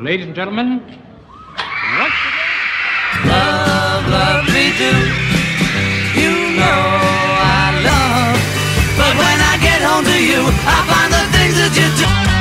Ladies and gentlemen, once again. Love, love me do. You know I love. But when I get home to you, I find the things that you do.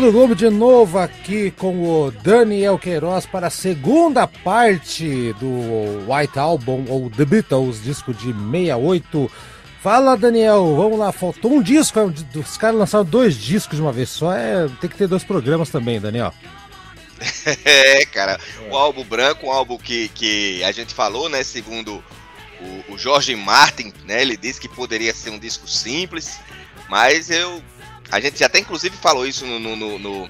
Haroldo Globo de novo aqui com o Daniel Queiroz para a segunda parte do White Album, ou The Beatles, disco de 68. Fala, Daniel, vamos lá, faltou um disco, é um os caras lançaram dois discos de uma vez só, é, tem que ter dois programas também, Daniel. É, cara, o álbum branco, um álbum que, que a gente falou, né? Segundo o, o Jorge Martin, né? Ele disse que poderia ser um disco simples, mas eu. A gente até inclusive falou isso no, no, no-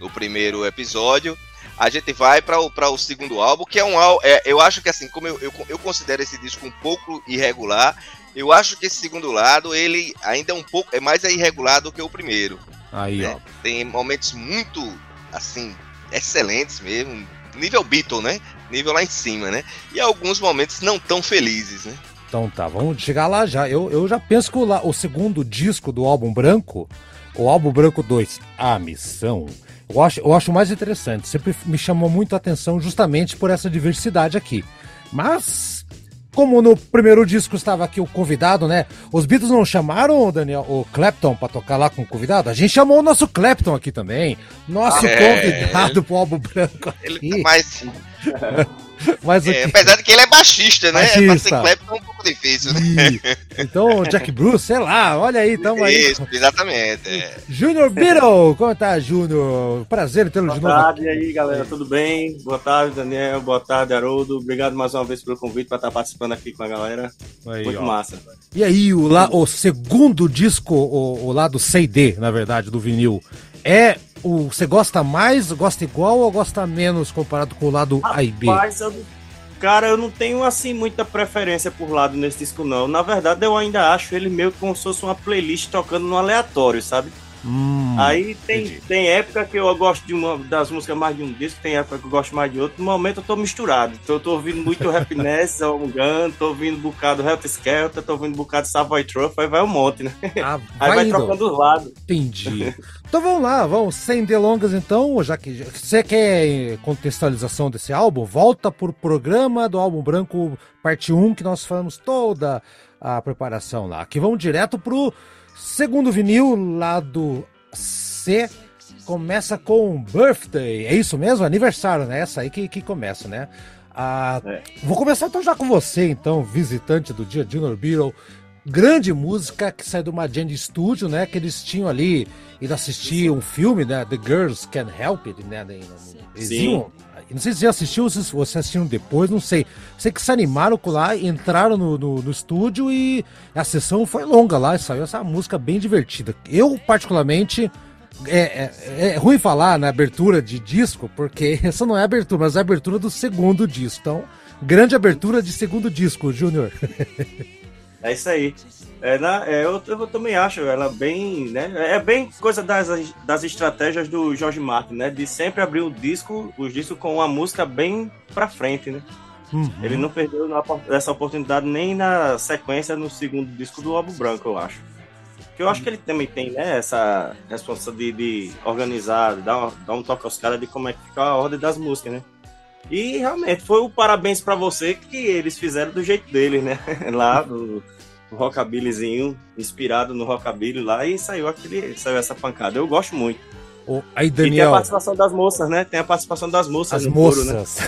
no- primeiro episódio. A gente vai para o, pra o segundo álbum, que é um álbum. É, eu acho que assim, como eu, eu, eu considero esse disco um pouco irregular, eu acho que esse segundo lado, ele ainda é um pouco. É mais irregular do que o primeiro. Aí, né? ó. Tem momentos muito, assim, excelentes mesmo. Nível Beatle, né? Nível lá em cima, né? E alguns momentos não tão felizes, né? Então tá, vamos chegar lá já. Eu, eu já penso que o, o segundo disco do álbum branco, o álbum branco 2, A Missão, eu acho, eu acho mais interessante. Sempre me chamou muito a atenção justamente por essa diversidade aqui. Mas, como no primeiro disco estava aqui o convidado, né? Os Beatles não chamaram, Daniel, o Clapton pra tocar lá com o convidado? A gente chamou o nosso Clapton aqui também. Nosso É. convidado pro álbum branco Ele aqui. tá mais. Mas É, apesar de que ele é baixista, né? Baixista. Pra ser Clapton é um pouco difícil, né? Então, Jack Bruce, sei lá, olha aí, tamo aí. Isso, exatamente. é. Júnior Beatle, como tá, Júnior? Prazer tê-lo de Boa novo. tarde e aí, galera, tudo bem? Boa tarde, Daniel. Boa tarde, Haroldo. Obrigado mais uma vez pelo convite para estar participando aqui com a galera. Aí, Muito ó. massa. E aí, o, lá, o segundo disco, o, o lado CD, na verdade, do vinil, é o. Você gosta mais, gosta igual ou gosta menos comparado com o lado A e B? Rapaz, eu, cara, eu não tenho assim muita preferência por lado nesse disco, não. Na verdade, eu ainda acho ele meio como se fosse uma playlist tocando no aleatório, sabe? Hum, Aí tem, entendi. tem época que eu gosto de uma das músicas mais de um disco, tem época que eu gosto mais de outro. No momento eu tô misturado. Então eu tô ouvindo muito Happiness, Gun, tô ouvindo um bocado Helter Skelter, tô ouvindo um bocado Savoy Truff, aí vai um monte, né? Ah, Aí vai indo. trocando os lados. Entendi. Então vamos lá, vamos sem delongas então, já que você quer contextualização desse álbum, volta pro programa do álbum branco parte 1 que nós falamos toda a preparação lá. Aqui vamos direto pro segundo vinil lado C. Começa com Birthday, é isso mesmo? Aniversário, né? Essa aí que, que começa, né? Ah, É. Vou começar então já com você, então, visitante do dia, Junior Beatle grande música que sai do Magend Studio, né? Que eles tinham ali ido assistir um filme, né? The Girls Can Help It, né? Eles Sim. iam- não sei se você assistiu ou se você assistiram depois, não sei. Sei que se animaram lá, entraram no, no, no estúdio e a sessão foi longa lá e saiu essa música bem divertida. Eu, particularmente, é, é, é ruim falar na abertura de disco, porque essa não é a abertura, mas é a abertura do segundo disco. Então, grande abertura de segundo disco, Júnior. É isso aí. É, é, eu, eu também acho ela bem, né? É bem coisa das, das estratégias do George Martin, né? De sempre abrir o disco, os discos com uma música bem pra frente, né? Uhum. Ele não perdeu na- essa oportunidade nem na sequência no segundo disco do álbum branco, eu acho. Que eu acho que ele também tem, né? Essa responsabilidade de, de organizar, de dar, dar um toque aos caras de como é que fica a ordem das músicas, né? E realmente foi o parabéns pra você que eles fizeram do jeito deles, né? Lá do, rockabillyzinho, inspirado no rockabilly lá, e saiu aquele, saiu essa pancada. Eu gosto muito. Oh, aí, E tem a Daniel. participação das moças, né? Tem a participação das moças As no né? moças.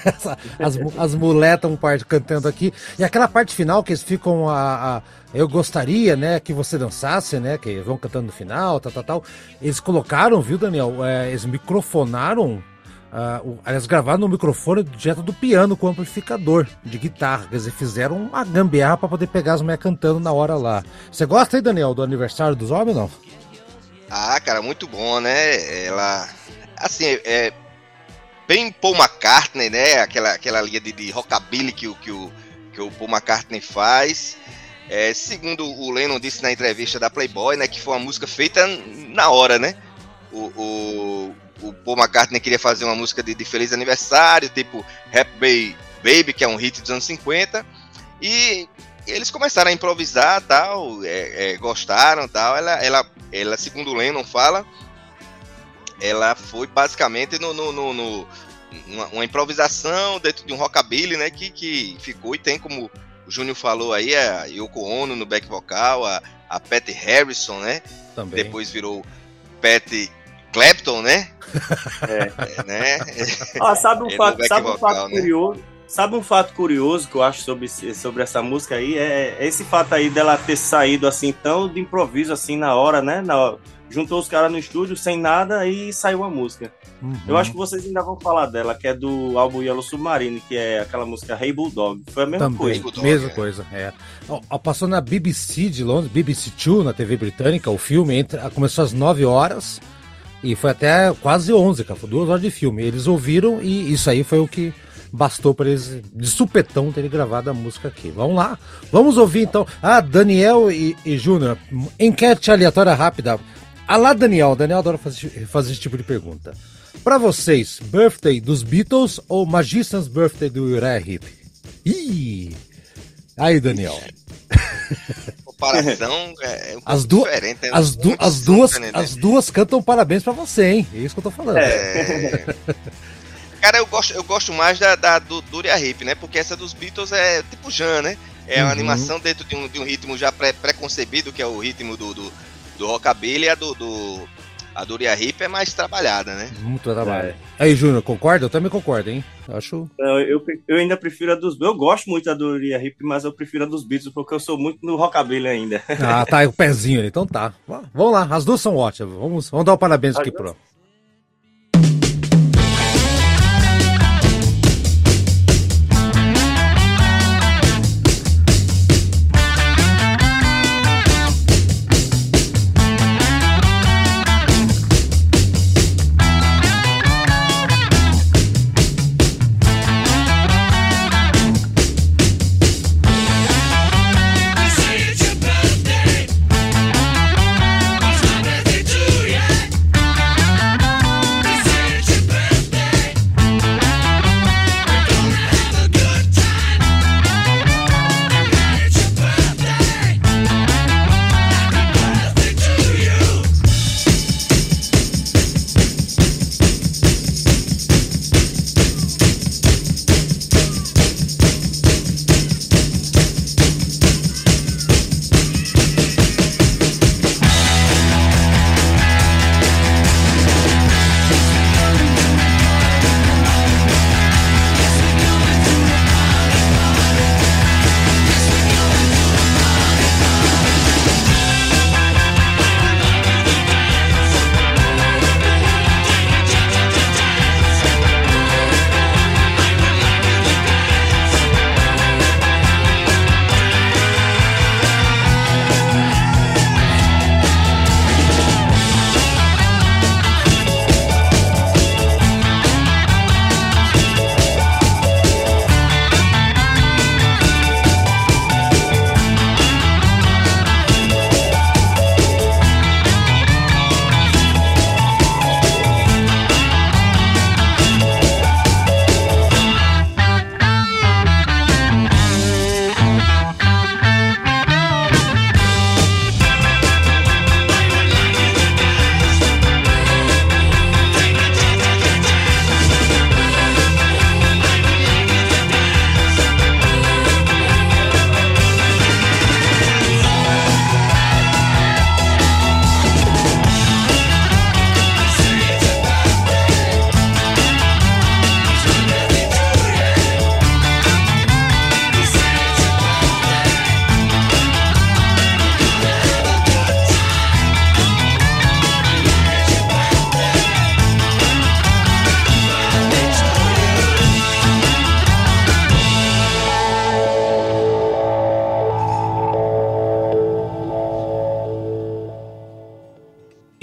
as, mu- as mulheres estão parte cantando aqui. E aquela parte final que eles ficam a, a- Eu gostaria, né, que você dançasse, né? Que vão cantando no final, tal, tal, tal. Eles colocaram, viu, Daniel? É, eles microfonaram. Ah, o- eles gravaram no microfone direto do piano com amplificador de guitarra. Quer dizer, fizeram uma gambiarra pra poder pegar as mulheres cantando na hora lá. Você gosta aí, Daniel, do aniversário dos homens, não? Ah, cara, muito bom, né? Ela. Assim, é. Bem Paul McCartney, né? Aquela, aquela linha de, de rockabilly que, que, o, que o Paul McCartney faz. É, segundo o Lennon disse na entrevista da Playboy, né? Que foi uma música feita na hora, né? O, o, o Paul McCartney queria fazer uma música de, de feliz aniversário, tipo Happy Baby, que é um hit dos anos 50. E eles começaram a improvisar tal, é, é, gostaram tal. Ela, ela, ela, segundo o Lennon fala, ela foi basicamente no, no, no- no- uma, uma improvisação dentro de um rockabilly, né? Que, que ficou e tem como o Júnior falou aí, a Yoko Ono no back vocal, a, a Patty Harrison, né? Também. Depois virou Patty Clapton, né? É. É, né? Ah, sabe um fato, sabe um vocal, fato né? curioso? Sabe um fato curioso que eu acho sobre, sobre essa música aí? É, é esse fato aí dela ter saído assim, tão de improviso, assim, na hora, né? Na hora. Juntou os caras no estúdio sem nada e saiu a música. Uhum. Eu acho que vocês ainda vão falar dela, que é do álbum Yellow Submarine, que é aquela música Hey Bulldog. Foi a mesma Também, coisa. Bulldog, mesma é. coisa, é. Passou na BBC de Londres, BBC Two, na TV britânica, o filme entre- começou às 9 horas e foi até quase 11, cara, foi duas horas de filme. Eles ouviram e isso aí foi o que bastou para eles, de supetão, terem gravado a música aqui. Vamos lá, vamos ouvir então. Ah, Daniel e, e Júnior, enquete aleatória rápida. Ah lá, Daniel, Daniel adora fazer, fazer esse tipo de pergunta. Pra vocês, Birthday dos Beatles ou Magician's Birthday do Uriah Heep? Ih! Aí, Daniel. comparação é um pouco As, du diferente. né? as, du as, duas, né? as duas cantam parabéns pra você, hein? É isso que eu tô falando. É. Cara, eu gosto, eu gosto mais da, da do Duria Hip, né? Porque essa dos Beatles é tipo Jan, né? É uma Uhum. animação dentro de um, de um ritmo já pré- pré-concebido, que é o ritmo do, do, do rockabilly, e a do, do a Duria Hip é mais trabalhada, né? Muito trabalho. Aí, Júnior, concorda? Eu também concordo, hein? Eu acho. Eu, eu, eu ainda prefiro a dos Eu gosto muito da do Uriah Heep, mas eu prefiro a dos Beatles, porque eu sou muito no rockabilly ainda. Ah, tá, o pezinho ali. Então tá. Vamos lá, as duas são ótimas. Vamos, vamos dar o parabéns aqui As pro.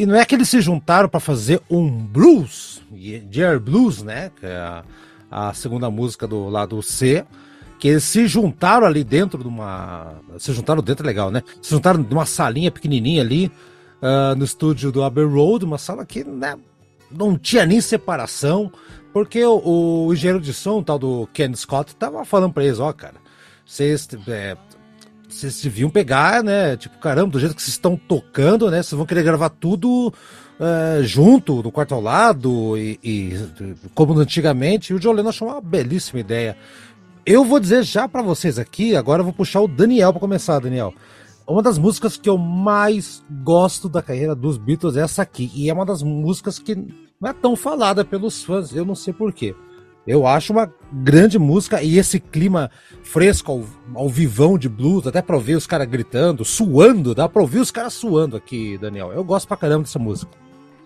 Não é que eles se juntaram para fazer um blues, Dear Blues, né? Que é a, a segunda música do lado C que eles se juntaram ali dentro de uma. Se juntaram dentro, é legal, né? Se juntaram de uma salinha pequenininha ali uh, no estúdio do Abbey Road, uma sala que né, não tinha nem separação, porque o, o engenheiro de som, tal do Ken Scott, tava falando pra eles: ó, oh, cara, vocês. É, vocês deviam pegar, né? Tipo, caramba, do jeito que vocês estão tocando, né? Vocês vão querer gravar tudo uh, junto, no quarto ao lado, e, e como antigamente. E o John Lennon achou uma belíssima ideia. Eu vou dizer já para vocês aqui, agora eu vou puxar o Daniel para começar, Daniel. Uma das músicas que eu mais gosto da carreira dos Beatles é essa aqui. E é uma das músicas que não é tão falada pelos fãs, eu não sei porquê. Eu acho uma grande música e esse clima fresco ao, ao vivão de blues, até pra ouvir os caras gritando, suando, dá pra ouvir os caras suando aqui, Daniel. Eu gosto pra caramba dessa música.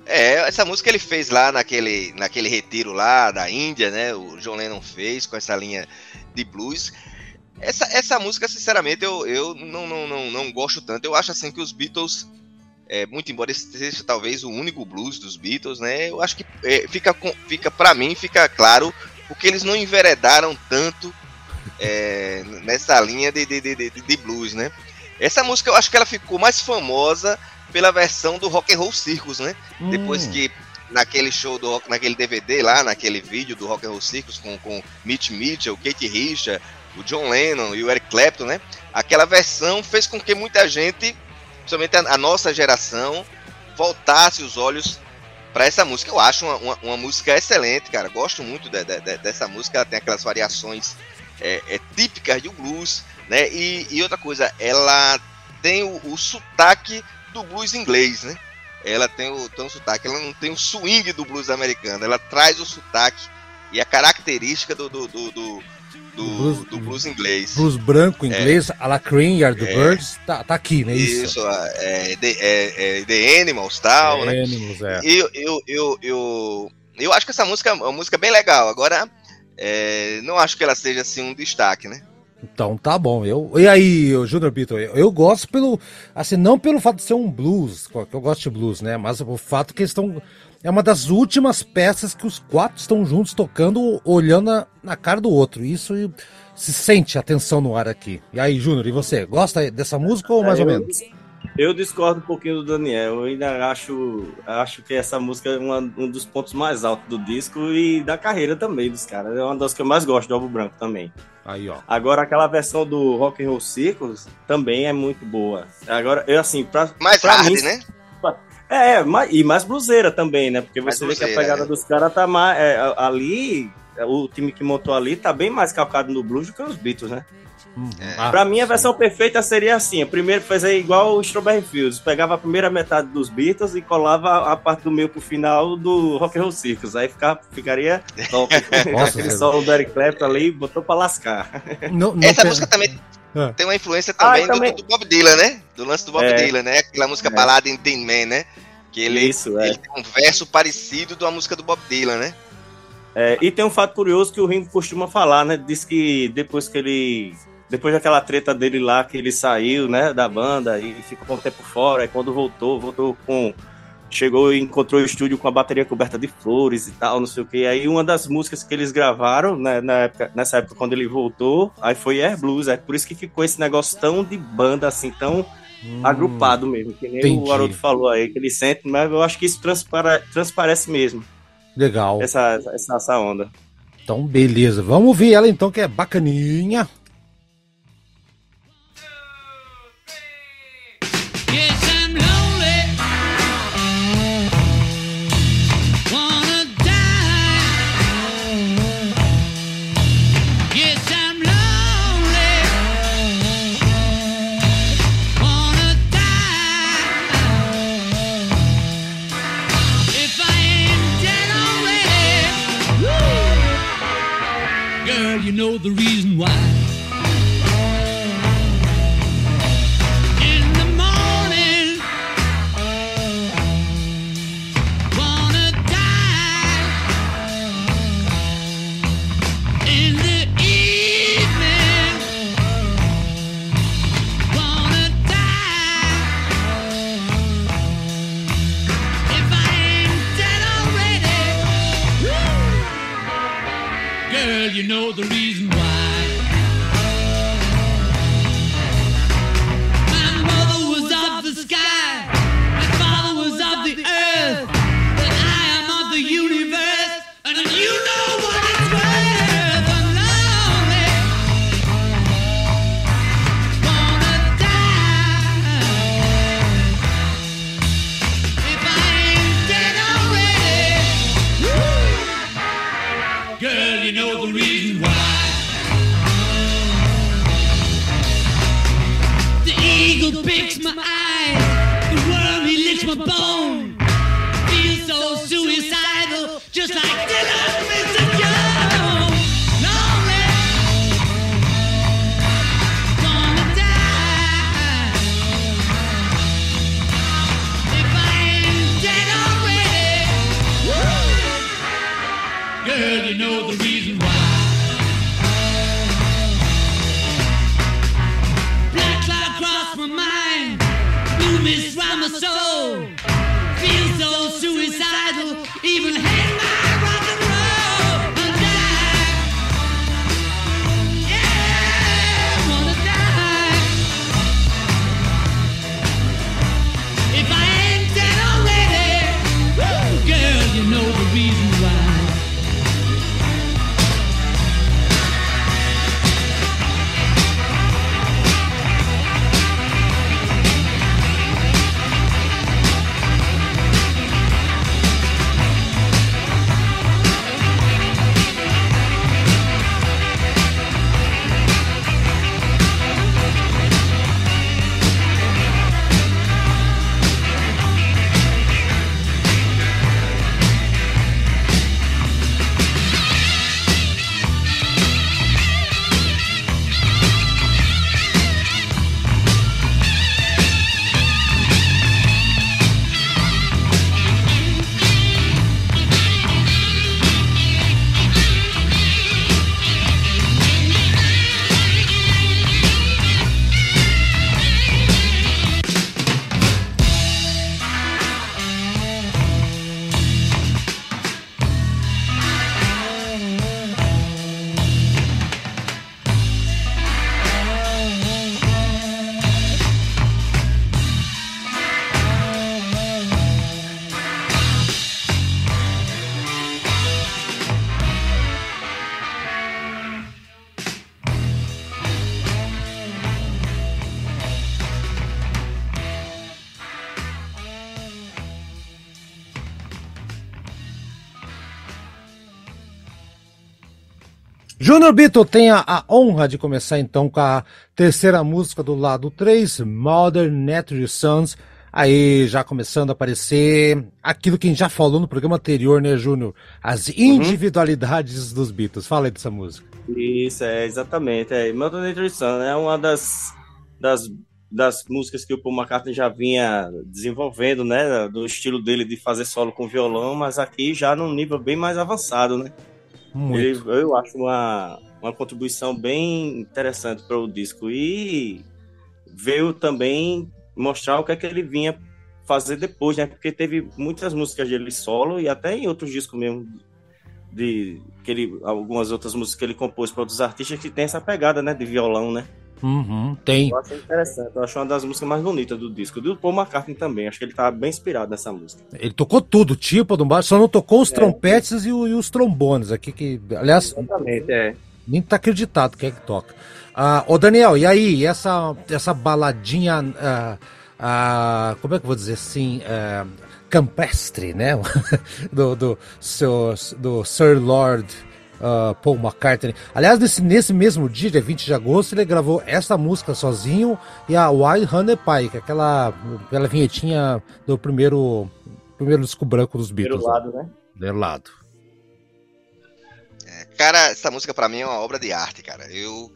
É, essa música ele fez lá naquele, naquele retiro lá da Índia, né? O John Lennon fez com essa linha de blues. Essa, essa música, sinceramente, eu, eu não, não, não, não gosto tanto. Eu acho assim que os Beatles, é, muito embora esse seja talvez o único blues dos Beatles, né? Eu acho que é, fica, fica para mim, fica claro porque eles não enveredaram tanto é, nessa linha de, de, de, de, blues, né? Essa música eu acho que ela ficou mais famosa pela versão do Rock and Roll Circus, né? Hum. Depois que naquele show do rock, naquele DVD lá, naquele vídeo do Rock and Roll Circus com, com Mitch Mitchell, Kate Richard, o John Lennon e o Eric Clapton, né? Aquela versão fez com que muita gente, principalmente a, a nossa geração, voltasse os olhos para essa música. Eu acho uma, uma, uma, música excelente, cara. Gosto muito de, de, de, dessa música. Ela tem aquelas variações é, é, típicas do blues, né? E, e, outra coisa, ela tem o, o sotaque do blues inglês, né? ela tem o, tem um sotaque, ela não tem o swing do blues americano, ela traz o sotaque e a característica do, do, do, do, do blues, do blues inglês. Blues branco inglês, é, a la Cream, é, tá, tá aqui, né? Isso, isso é, The, é, é, The Animals tal, The né? Animals, é. Eu, eu, eu, eu, eu acho que essa música é uma música bem legal, agora é, não acho que ela seja assim um destaque, né? Então tá bom. Eu, e aí, Junior Beatle, eu, eu, gosto pelo. Assim, não pelo fato de ser um blues, que eu gosto de blues, né? Mas o fato que eles estão. É uma das últimas peças que os quatro estão juntos tocando, olhando na, na cara do outro. Isso se sente a tensão no ar aqui. E aí, Júnior, e você? Gosta dessa música ou mais é, ou menos? Eu discordo um pouquinho do Daniel. Eu ainda acho, acho que essa música é uma, um dos pontos mais altos do disco e da carreira também dos caras. É uma das que eu mais gosto do Álbum Branco também. Aí, ó. Agora aquela versão do Rock and Roll Circus também é muito boa. Agora, eu assim, pra, mais pra hard, mim, né? É, e mais bluseira também, né? Porque você vê que a pegada é. dos caras tá mais. É, ali, o time que montou ali tá bem mais calcado no blues do que os Beatles, né? Hum, é. Pra mim, a versão perfeita seria assim: primeiro fazer igual o Strawberry Fields, pegava a primeira metade dos Beatles e colava a parte do meio pro final do Rock and Roll Circus. Aí ficar, ficaria top. Nossa, Aquele solo do Eric Clapton ali botou pra lascar. Não, não Essa música também é. tem uma influência também, ah, do, também, do, Bob Dylan, né? Do lance do Bob é. Dylan, né? Aquela música é. balada em Tin Man, né? Que ele, Isso, é. ele tem um verso parecido de uma música do Bob Dylan, né? É, e tem um fato curioso que o Ringo costuma falar, né? Diz que depois que ele depois daquela treta dele lá, que ele saiu, né, da banda e ficou um tempo fora, e quando voltou, voltou com. Chegou e encontrou o estúdio com a bateria coberta de flores e tal, não sei o que. Aí uma das músicas que eles gravaram, né, na época, nessa época, quando ele voltou, aí foi Air Blues. É por isso que ficou esse negócio tão de banda, assim, tão hum, agrupado mesmo. Que nem entendi. o Haroldo falou aí, que ele sente, mas eu acho que isso transpara, transparece mesmo. Legal. Essa, essa, essa onda. Então, beleza. Vamos ouvir ela então, que é bacaninha. The reason why. Júnior Beatle tem a, a honra de começar então com a terceira música do lado 3, Modern Natural Sons. Aí já começando a aparecer aquilo que a gente já falou no programa anterior, né, Júnior? As individualidades dos Beatles. Fala aí dessa música. Isso, é, exatamente. É. Modern Natural Sun é uma das, das, das músicas que o Paul McCartney já vinha desenvolvendo, né? Do estilo dele de fazer solo com violão, mas aqui já num nível bem mais avançado, né? Muito. eu acho uma, uma contribuição bem interessante para o disco. E veio também mostrar o que é que ele vinha fazer depois, né? Porque teve muitas músicas dele solo e até em outros discos mesmo de que ele, algumas outras músicas que ele compôs para outros artistas que tem essa pegada, né, de violão, né? Uhum, tem. Eu acho interessante, eu acho uma das músicas mais bonitas do disco. Do Paul McCartney também, acho que ele tá bem inspirado nessa música. Ele tocou tudo, tipo do baixo, só não tocou É. os trompetes e, o- e os trombones aqui, que, aliás, Exatamente, é. nem tá acreditado quem é que toca. Ah, ô Daniel, e aí, essa, essa baladinha, ah, ah, como é que eu vou dizer assim, ah, campestre, né? do, do, seu, do Sir Lord ah, Paul McCartney. Aliás, nesse, nesse mesmo dia, dia 20 de agosto, ele gravou essa música sozinho e a Wild Honey Pie, que é aquela, aquela vinhetinha do primeiro, primeiro disco branco dos Primeiro Beatles. lado, né? Primeiro lado. Cara, essa música pra mim é uma obra de arte, cara. Eu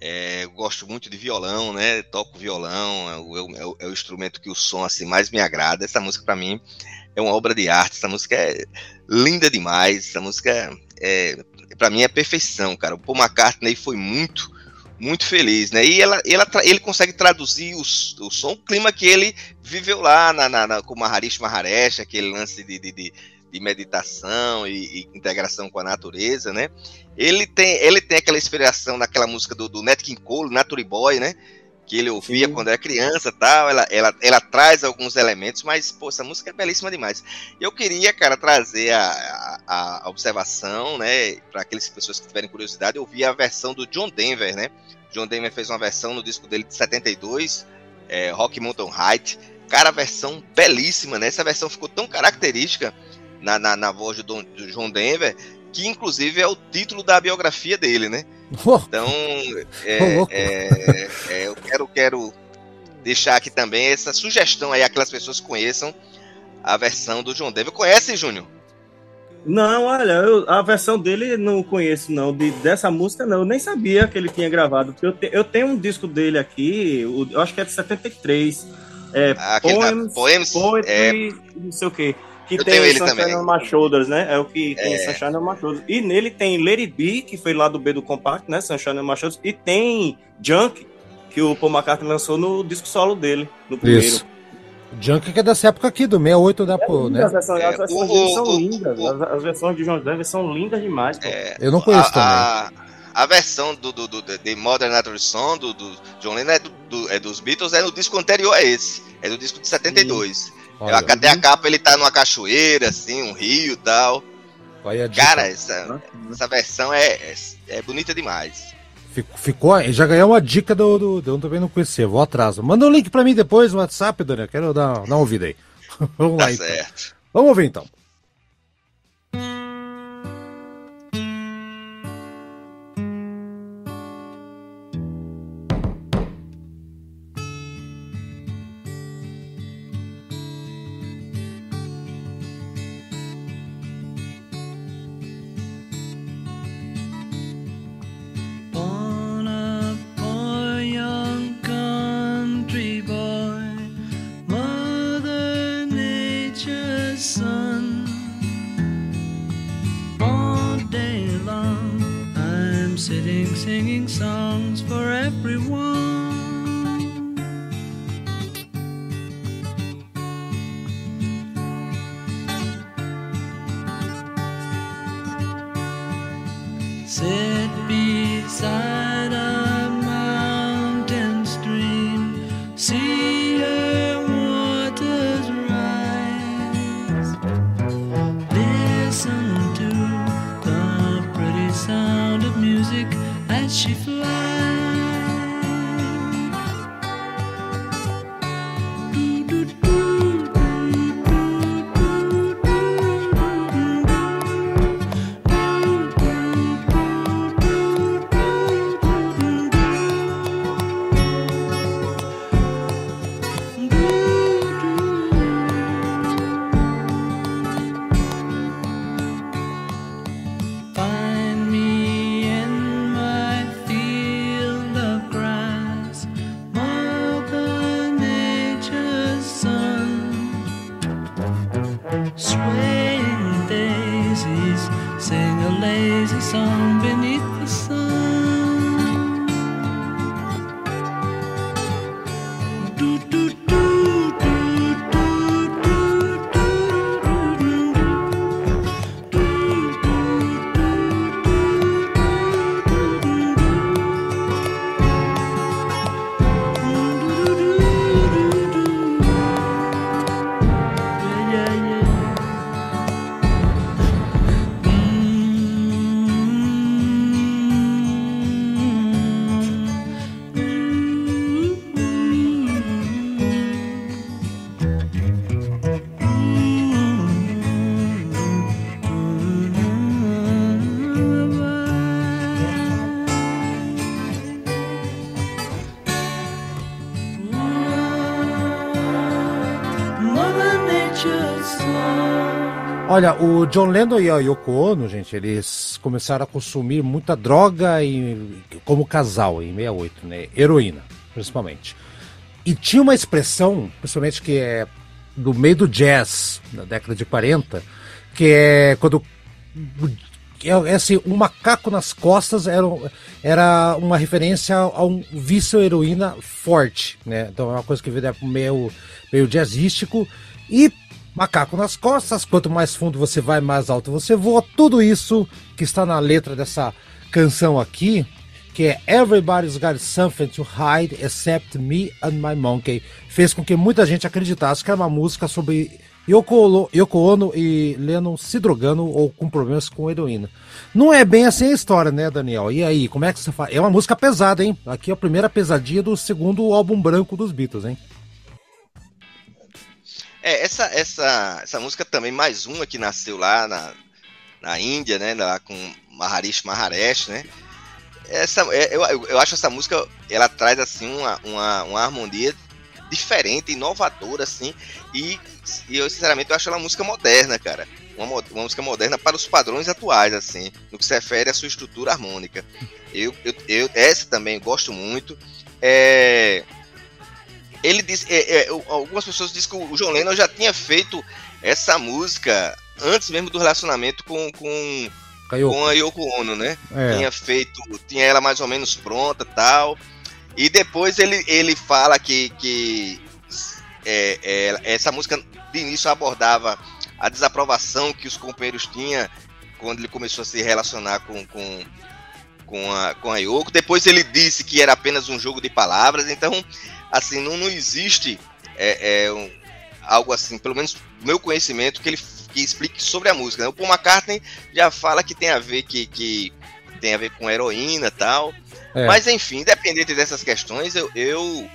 é, gosto muito de violão, né? Toco violão, é o, é o- é o instrumento que o som assim mais me agrada. Essa música pra mim é uma obra de arte. Essa música é linda demais. Essa música é, para mim é perfeição, cara. O Paul McCartney foi muito muito feliz, né? E ela, ela ele consegue traduzir o, o som, o clima que ele viveu lá na, na, na, com Maharishi Maharesh, aquele lance de, de, de, de meditação e, e integração com a natureza, né? Ele tem, ele tem aquela inspiração naquela música do, do Nat King Cole, Nature Boy, né? Que ele ouvia Sim. quando era criança tal. Ela, ela, ela traz alguns elementos, mas, pô, essa música é belíssima demais. Eu queria, cara, trazer a, a, a observação, né? Para aquelas pessoas que tiverem curiosidade, eu vi a versão do John Denver, né? John Denver fez uma versão no disco dele de 72, é, Rock Mountain Height. Cara, a versão belíssima, né? Essa versão ficou tão característica na, na, na voz do, Don- do John Denver, que inclusive é o título da biografia dele, né? Então, é, é, é, eu quero, quero deixar aqui também essa sugestão aí, aquelas pessoas que conheçam a versão do John Denver. Conhece, Júnior? Não, olha, eu, a versão dele não conheço, não. De, dessa música, não. Eu nem sabia que ele tinha gravado. Porque eu, te, eu tenho um disco dele aqui, o, eu acho que é de 73. É, Ah, aquele da Poems, Poems, Poetry, não sei o quê. Que Eu tem tenho ele Sunshine também. on My Shoulders, né? É o que tem É. Sunshine on My Shoulders. E nele tem Lady B, que foi lá do B do Compact, né? Sunshine on My Shoulders. E tem Junk, que o Paul McCartney lançou no disco solo dele, no primeiro. Isso. Junk que é dessa época aqui, do 68 da pô, né? As versões, as É, versões o- dele são o- lindas. o- As, as versões de John Denver são lindas demais. Pô. É, Eu não conheço também. a, a, a versão do, do, do- de Modern Natural Song do, do John Lennon é, do, do- é dos Beatles, é no disco anterior a esse. É do disco de 72. Olha, Até a capa ele tá numa cachoeira, assim, um rio e tal. Cara, essa, essa versão é, é, é bonita demais. Fico- Ficou, já ganhou uma dica do, do, do eu também não conhecia, vou atrás. Manda um link pra mim depois no WhatsApp, Daniel. Quero dar, dar uma ouvida aí. Vamos Tá lá então. certo. Vamos ouvir então. Olha, o John Lennon e a Yoko Ono, gente, eles começaram a consumir muita droga e, como casal em 68, né? Heroína, principalmente. E tinha uma expressão, principalmente que é do meio do jazz, na década de 40, que é quando é, é assim, um macaco nas costas era, era uma referência a um vício heroína forte, né? Então é uma coisa que vem meio, meio jazzístico. E macaco nas costas, quanto mais fundo você vai, mais alto você voa. Tudo isso que está na letra dessa canção aqui, que é Everybody's Got Something to Hide Except Me and My Monkey, fez com que muita gente acreditasse que era uma música sobre Yoko, Yoko Ono e Lennon se drogando ou com problemas com heroína. Não é bem assim a história, né, Daniel? E aí, como é que você faz? É uma música pesada, hein? Aqui é a primeira pesadinha do segundo álbum branco dos Beatles, hein? É, essa, essa, essa música também, mais uma que nasceu lá na, na Índia, né? Lá com Maharishi Maharesh, né? Essa, é, eu, eu, eu acho essa música, ela traz assim uma, uma, uma harmonia diferente, inovadora, assim. E, e eu, sinceramente, eu acho ela uma música moderna, cara. Uma, uma, música moderna para os padrões atuais, assim, no que se refere à sua estrutura harmônica. Eu, eu, eu essa também gosto muito. É, ele disse, é, é, algumas pessoas dizem que o John Lennon já tinha feito essa música antes mesmo do relacionamento com, com, com a Yoko Ono, né? É. Tinha feito, tinha ela mais ou menos pronta tal. E depois ele, ele fala que, que é, é, essa música de início abordava a desaprovação que os companheiros tinham quando ele começou a se relacionar com, com, com, a, com a Yoko. Depois ele disse que era apenas um jogo de palavras. Então, assim, não, não existe é, é um, algo assim, pelo menos meu conhecimento, que ele que explique sobre a música. Né? O Paul McCartney já fala que tem a ver que, que tem a ver com heroína tal. É. Mas enfim, independente dessas questões, eu, eu,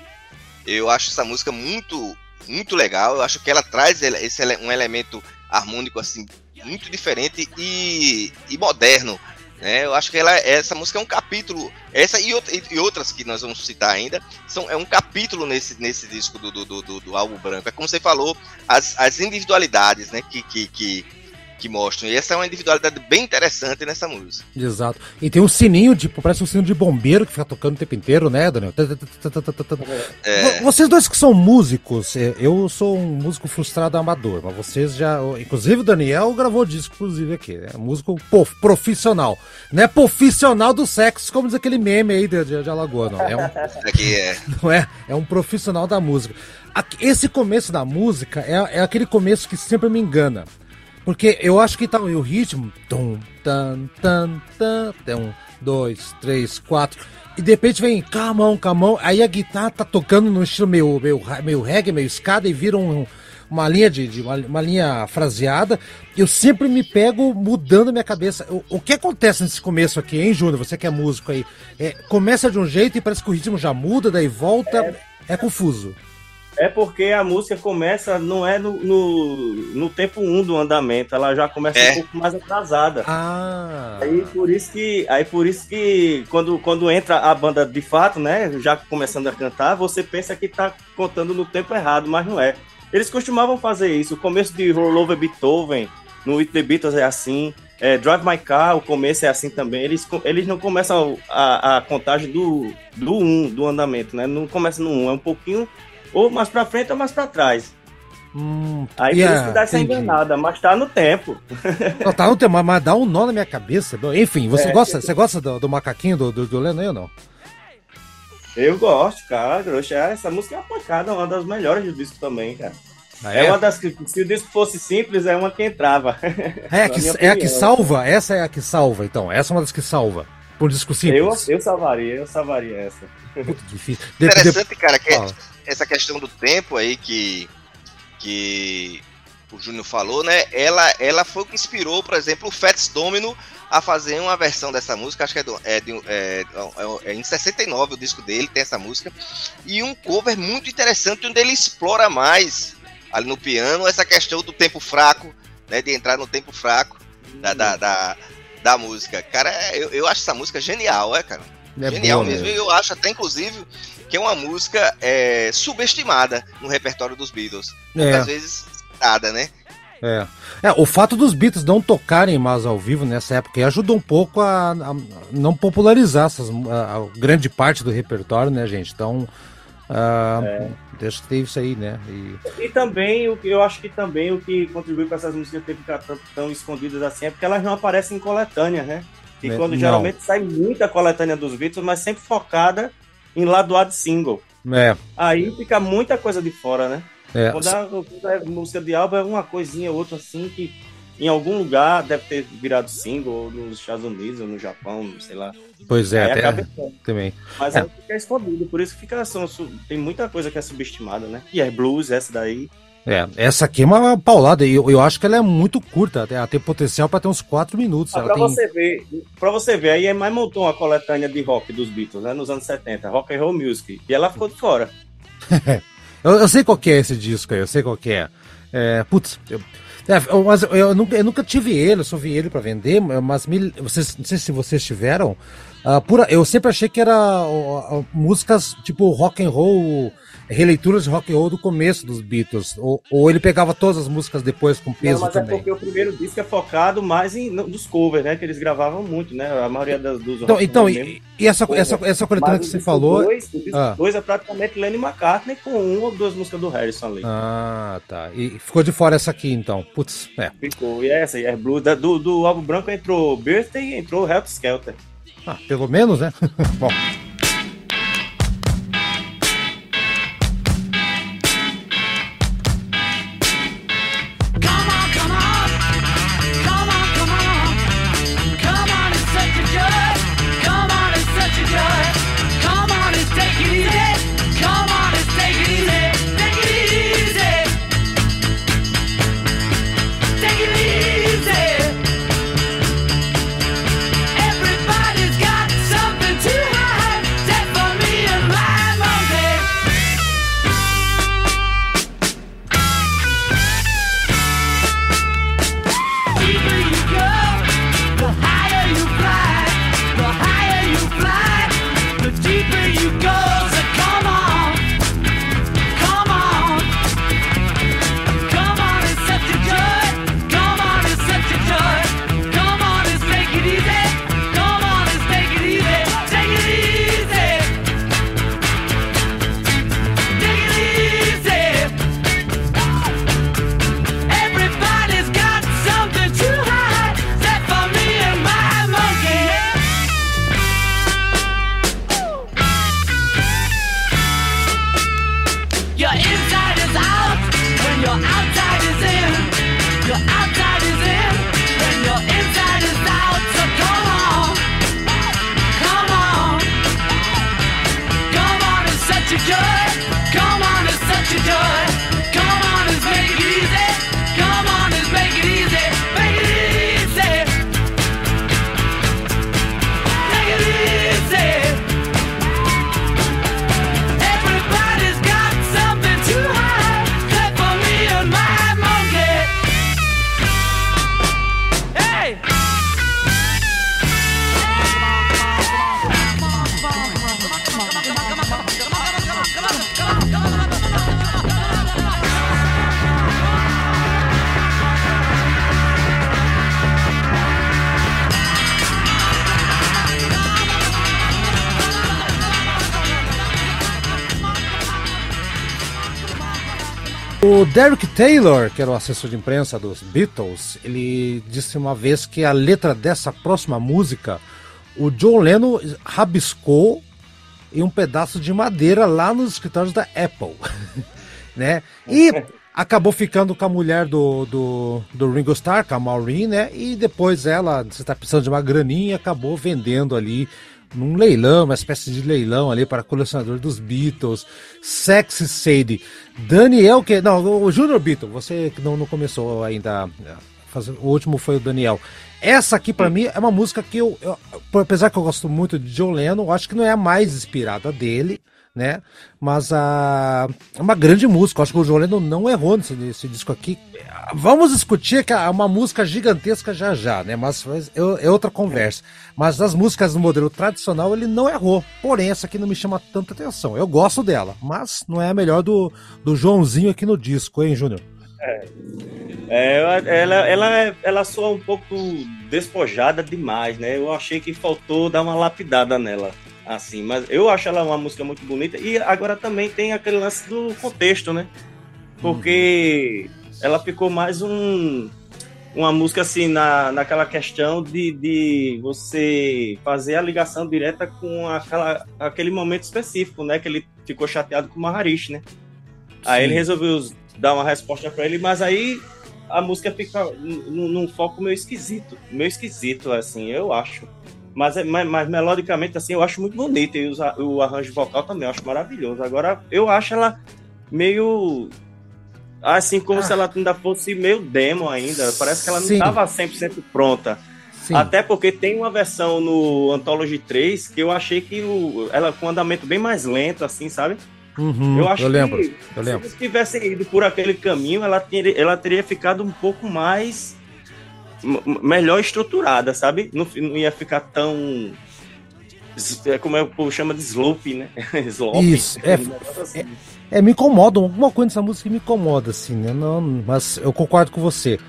eu acho essa música muito muito legal. Eu acho que ela traz esse um elemento harmônico assim muito diferente e, e moderno né? Eu acho que ela, essa música é um capítulo, essa e, e, outras que nós vamos citar ainda, são, é um capítulo nesse, nesse disco do, do, do, do álbum branco. É como você falou, as, as individualidades né, que, que, que que mostram. E essa é uma individualidade bem interessante nessa música. Exato. E tem um sininho, tipo, parece um sininho de bombeiro que fica tocando o tempo inteiro, né, Daniel? É. Vocês dois que são músicos, é, eu sou um músico frustrado amador, mas vocês já. Inclusive o Daniel gravou disco, inclusive, aqui. É músico profissional. Não é profissional do sexo, como diz aquele meme aí de, de, de Alagoa, não. É um, aqui é. Não é? É um profissional da música. Esse começo da música é, é aquele começo que sempre me engana. Porque eu acho que tá o ritmo. Tum, tan, tan, tan, tem um, dois, três, quatro. E de repente vem camão, camão. Aí a guitarra tá tocando no estilo meio, meio, meio reggae, meio escada e vira um, uma linha de, de uma, uma, linha fraseada. Eu sempre me pego mudando minha cabeça. O, o que acontece nesse começo aqui, hein, Júnior? Você que é músico aí. É, começa de um jeito e parece que o ritmo já muda, daí volta. É, é confuso. É porque a música começa, não é no, no, no tempo 1 um do andamento, ela já começa é. um pouco mais atrasada. Ah. Aí por isso que, aí por isso que quando, quando entra a banda de fato, né, já começando a cantar, você pensa que tá contando no tempo errado, mas não é. Eles costumavam fazer isso. O começo de Roll Over Beethoven, no It The Beatles é assim. É, Drive My Car, o começo é assim também. Eles, eles não começam a, a contagem do, do 1, um, do andamento, né? Não começa no 1, um, é um pouquinho ou mais pra frente ou mais pra trás. Hum, Aí yeah, por isso que dá essa enganada, mas tá no tempo. Não, tá no tempo, mas dá um nó na minha cabeça. Enfim, você é, gosta, você gosta do, do macaquinho do, do, do Lennon ou não? Eu gosto, cara. Essa música é uma pancada, uma das melhores do disco também, cara. Ah, é? é? uma das que, se o disco fosse simples, é uma que entrava. É a que, é a que salva? Essa é a que salva, então. Essa é uma das que salva. Por disco simples. Eu, eu salvaria, eu salvaria essa. Puta, difícil. Interessante, cara, que essa questão do tempo aí que, que o Júnior falou, né? Ela, ela foi o que inspirou, por exemplo, o Fats Domino a fazer uma versão dessa música. Acho que é, do, é, de, é, é, é, em 69 o disco dele tem essa música. E um cover muito interessante onde ele explora mais ali no piano essa questão do tempo fraco, né? De entrar no tempo fraco da, da, da, da música. Cara, eu, eu acho essa música genial, é, cara. É genial mesmo. mesmo. Eu acho até, inclusive, que é uma música é, subestimada no repertório dos Beatles. É. Às vezes nada, né? É. é, o fato dos Beatles não tocarem mais ao vivo nessa época ajudou um pouco a, a não popularizar essas, a, a, grande parte do repertório, né, gente? Então, uh, é. que teve isso aí, né? E... e também, o que eu acho que também o que contribuiu para essas músicas terem ficado tão, tão escondidas assim é porque elas não aparecem em coletânea, né? E né? quando não. geralmente sai muita coletânea dos Beatles, mas sempre focada em lado A de single. É. Aí fica muita coisa de fora, né? É. Quando, a, quando a música de álbum é uma coisinha, outra assim, que em algum lugar deve ter virado single, nos Estados Unidos, ou no Japão, sei lá. Pois é, até, também. Mas é. fica escondido, por isso que fica, são, tem muita coisa que é subestimada, né? E é blues, essa daí. É, essa aqui é uma paulada e eu, eu acho que ela é muito curta, ela tem potencial para ter uns 4 minutos. Ah, para tem... você ver, para você ver, aí é mais montou uma coletânea de rock dos Beatles, né, nos anos 70, Rock and Roll Music, e ela ficou de fora. eu, eu, sei qual é esse disco aí, eu sei qual é. é putz, eu, é, mas eu, nunca, eu nunca tive ele, eu só vi ele para vender, mas me, vocês, não sei se vocês tiveram, Uh, pura, eu sempre achei que era uh, músicas tipo rock and roll, releituras de rock and roll do começo dos Beatles. Ou, ou ele pegava todas as músicas depois com peso Não, mas é também. é porque o primeiro disco é focado mais em, nos covers, né? Que eles gravavam muito, né? A maioria das, dos Então, então e, e, essa, essa, essa coletânea que você falou. Dois, o disco 2 ah. é praticamente Lenny McCartney com uma ou duas músicas do Harrison ali. Ah, tá. E ficou de fora essa aqui, então. Putz, é. Ficou. E essa, e é Blue. Da, do, do álbum branco entrou Birthday e entrou Help Skelter. Ah, pelo menos, né? Bom. Derek Taylor, que era o assessor de imprensa dos Beatles, ele disse uma vez que a letra dessa próxima música, o John Lennon rabiscou em um pedaço de madeira lá nos escritórios da Apple, né? E acabou ficando com a mulher do, do, do Ringo Starr, com a Maureen, né? E depois ela, você está precisando de uma graninha, acabou vendendo ali num leilão, uma espécie de leilão ali para colecionador dos Beatles, Sexy Sadie, Daniel, que não, o Junior Beatle, você que não, não começou ainda, o último foi o Daniel. Essa aqui para mim é uma música que eu, eu, apesar que eu gosto muito de John Lennon, acho que não é a mais inspirada dele, né? Mas a é uma grande música. Acho que o John Lennon não errou nesse, nesse disco aqui. Vamos discutir que é uma música gigantesca já já, né? Mas é, outra conversa. Mas as músicas do modelo tradicional ele não errou. Porém, essa aqui não me chama tanta atenção. Eu gosto dela, mas não é a melhor do, do Joãozinho aqui no disco, hein, Júnior? É. É, ela, ela, ela soa um pouco despojada demais, né? Eu achei que faltou dar uma lapidada nela assim, mas eu acho ela uma música muito bonita e agora também tem aquele lance do contexto, né? Porque uhum. ela ficou mais um uma música assim na, naquela questão de, de você fazer a ligação direta com aquela, aquele momento específico, né? Que ele ficou chateado com o Maharish, né? Sim. Aí ele resolveu dar uma resposta para ele, mas aí a música fica num, num foco meio esquisito, meio esquisito, assim, eu acho. Mas, é, mas, mas, melodicamente, assim, eu acho muito bonita. E o, o arranjo vocal também, eu acho maravilhoso. Agora, eu acho ela meio. Assim, como ah. se ela ainda fosse meio demo ainda. Parece que ela não estava 100% pronta. Sim. Até porque tem uma versão no Anthology 3 que eu achei que o, ela com um andamento bem mais lento, assim, sabe? Uhum, eu acho eu lembro, que eu lembro. se eles tivessem ido por aquele caminho, ela teria, ela teria ficado um pouco mais melhor estruturada, sabe? Não, não ia ficar tão É como é, o povo chama de slope, né? slope. Isso, é, assim. é, é, me incomoda, alguma coisa dessa música me incomoda, assim, né? Não, mas eu concordo com você.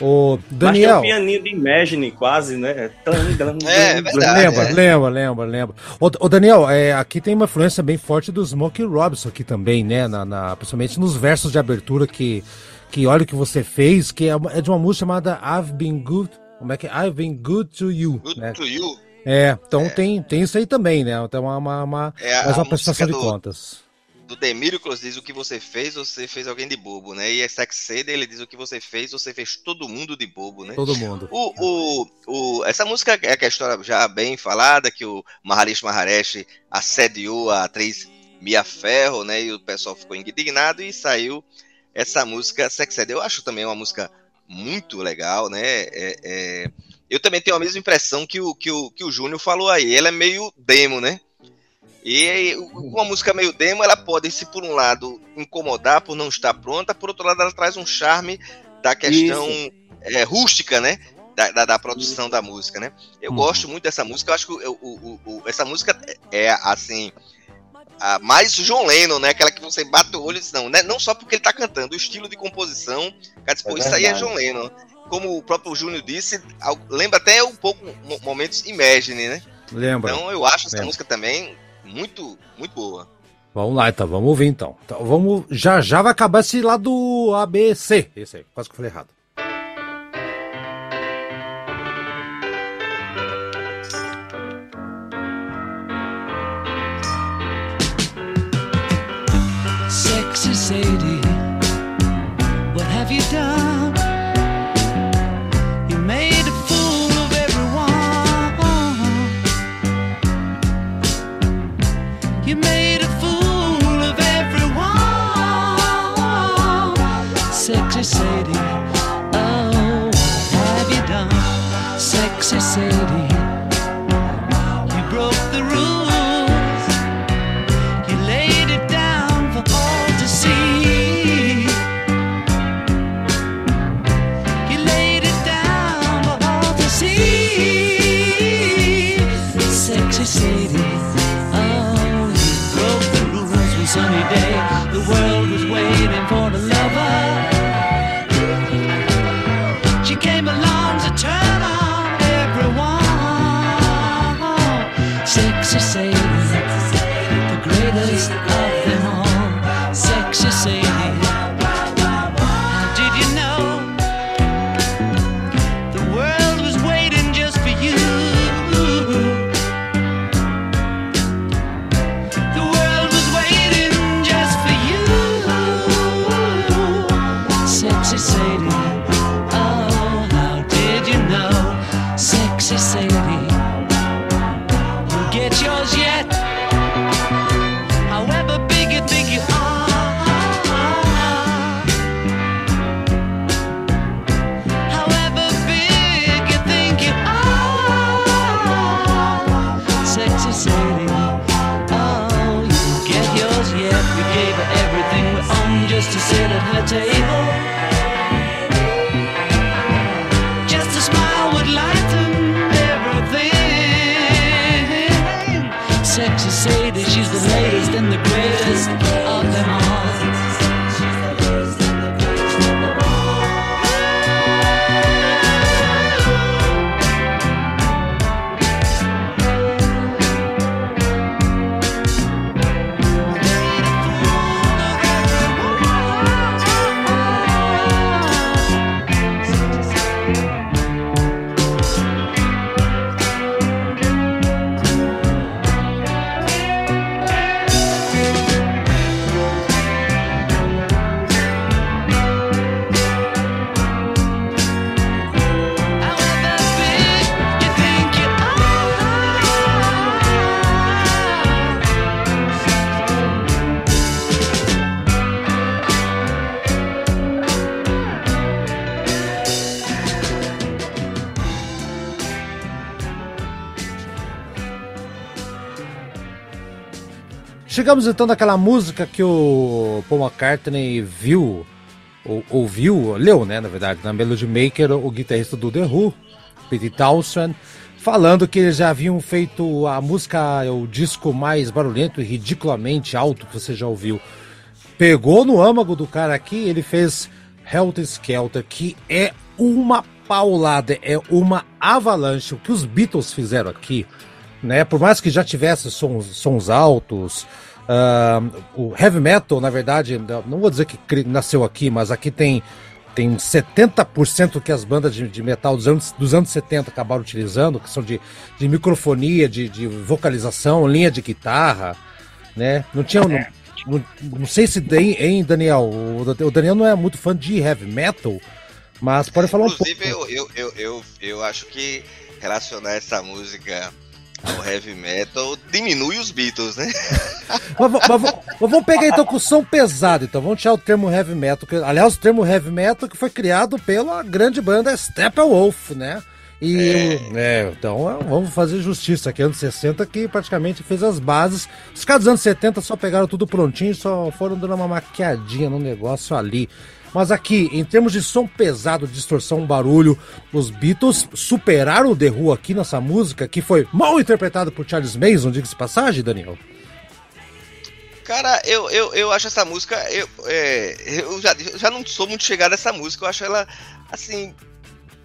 O Daniel. Mas tem um pianinho de Imagine, quase, né? É, é verdade. Lembra, é. lembra, lembra, lembra. O, o Daniel, é, aqui tem uma influência bem forte do Smokey Robinson aqui também, né? Na, na, principalmente nos versos de abertura que, que olha o que você fez, que é, é de uma música chamada I've Been Good. Como é que é? I've Been Good to You. Good né? to You. É, então é. Tem, tem isso aí também, né? Então uma, uma, uma, é mais uma prestação de contas do Demíriclos diz o que você fez, você fez alguém de bobo, né? E a Saxeda, ele diz o que você fez, você fez todo mundo de bobo, né? Todo mundo. O, o, o, essa música é que a história já bem falada, que o Maharishi Maharesh assediou a atriz Mia Ferro, né? E o pessoal ficou indignado e saiu essa música Saxeda. Eu acho também uma música muito legal, né? É, é... Eu também tenho a mesma impressão que o, que o, que o Júnior falou aí. Ela é meio demo, né? E uma música meio demo, ela pode, se por um lado incomodar por não estar pronta, por outro lado ela traz um charme da questão é, rústica, né? Da, da, da produção Isso. da música, né? Eu uhum. gosto muito dessa música, eu acho que o, o, o, essa música é, assim, a mais John Lennon, né? Aquela que você bate o olho e diz, não, né? Não só porque ele tá cantando, o estilo de composição, cara, diz, Pô, é isso aí é John Lennon. Como o próprio Júnior disse, lembra até um pouco momentos Imagine, né? Lembra. Então eu acho essa Lembra. música também muito, muito boa. Vamos lá, então, vamos ouvir então. então. Vamos, já já vai acabar esse lá do ABC. Esse aí, quase que eu falei errado. Sadie, what have you done? You made a fool of everyone. You made a fool of everyone. Sexy Sadie, oh, what have you done? Sexy Sadie. society. Oh, you get yours, yet? We gave her everything we owned just to sit at her table. Chegamos então naquela música que o Paul McCartney viu, ou, ouviu, leu, né, na verdade, na Melody Maker, o guitarrista do The Who, Pete Townsend, falando que eles já haviam feito a música, o disco mais barulhento e ridiculamente alto que você já ouviu. Pegou no âmago do cara aqui, ele fez Helter Skelter, que é uma paulada, é uma avalanche. O que os Beatles fizeram aqui, né? Por mais que já tivesse sons, sons altos, uh, o heavy metal, na verdade, não vou dizer que nasceu aqui, mas aqui tem tem 70% que as bandas de, de, metal dos anos, dos anos 70 acabaram utilizando, que são de, de microfonia, de, de vocalização, linha de guitarra, né? Não tinha. Não, não, não sei se tem, hein, Daniel? O, o, Daniel não é muito fã de heavy metal, mas pode falar Inclusive, um pouco. Inclusive, eu, eu, eu, eu, acho que relacionar essa música ao heavy metal diminui os Beatles, né? mas, mas, mas, vamos pegar então com o som pesado, então. Vamos tirar o termo heavy metal. Que, aliás, o termo heavy metal que foi criado pela grande banda Steppenwolf, né? E é. é. então é, vamos fazer justiça aqui, anos 60 que praticamente fez as bases. Os caras dos anos 70 só pegaram tudo prontinho, só foram dando uma maquiadinha no negócio ali. Mas aqui, em termos de som pesado, distorção, barulho, os Beatles superaram o The Who aqui nessa música, que foi mal interpretado por Charles Mason, diga-se passagem, Daniel? Cara, eu, eu, eu acho essa música. Eu, é, eu, já, eu já não sou muito chegado a essa música. Eu acho ela, assim.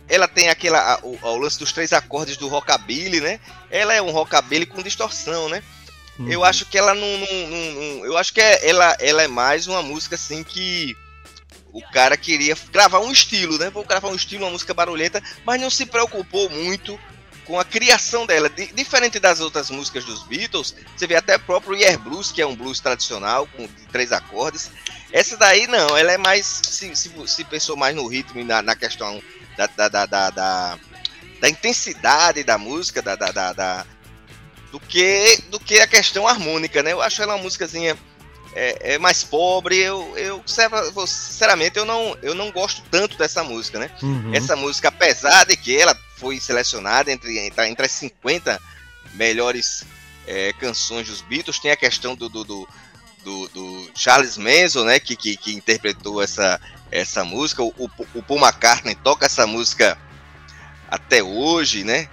Ela tem aquela. O, o lance dos três acordes do rockabilly, né? Ela é um rockabilly com distorção, né? Uhum. Eu acho que ela não, não, não, não. eu acho que é, ela, ela é mais uma música assim que o cara queria gravar um estilo, né? Vou gravar um estilo, uma música barulhenta, mas não se preocupou muito com a criação dela. D diferente das outras músicas dos Beatles, você vê até próprio Year Blues, que é um blues tradicional, com três acordes. Essa daí não, ela é mais. Se, se, se pensou mais no ritmo e na, na questão da, da, da, da, da, da intensidade da música, da, da, do, que, do que a questão harmônica, né? Eu acho ela uma músicazinha é, é, mais pobre. Eu, eu, sinceramente, eu não, eu não gosto tanto dessa música, né? Uhum. Essa música, apesar de que ela foi selecionada entre, entre, as 50 melhores é, canções dos Beatles, tem a questão do, do, do, do, do Charles Manson, né? Que, que, que, interpretou essa, essa música. O, o, o Paul McCartney toca essa música até hoje, né?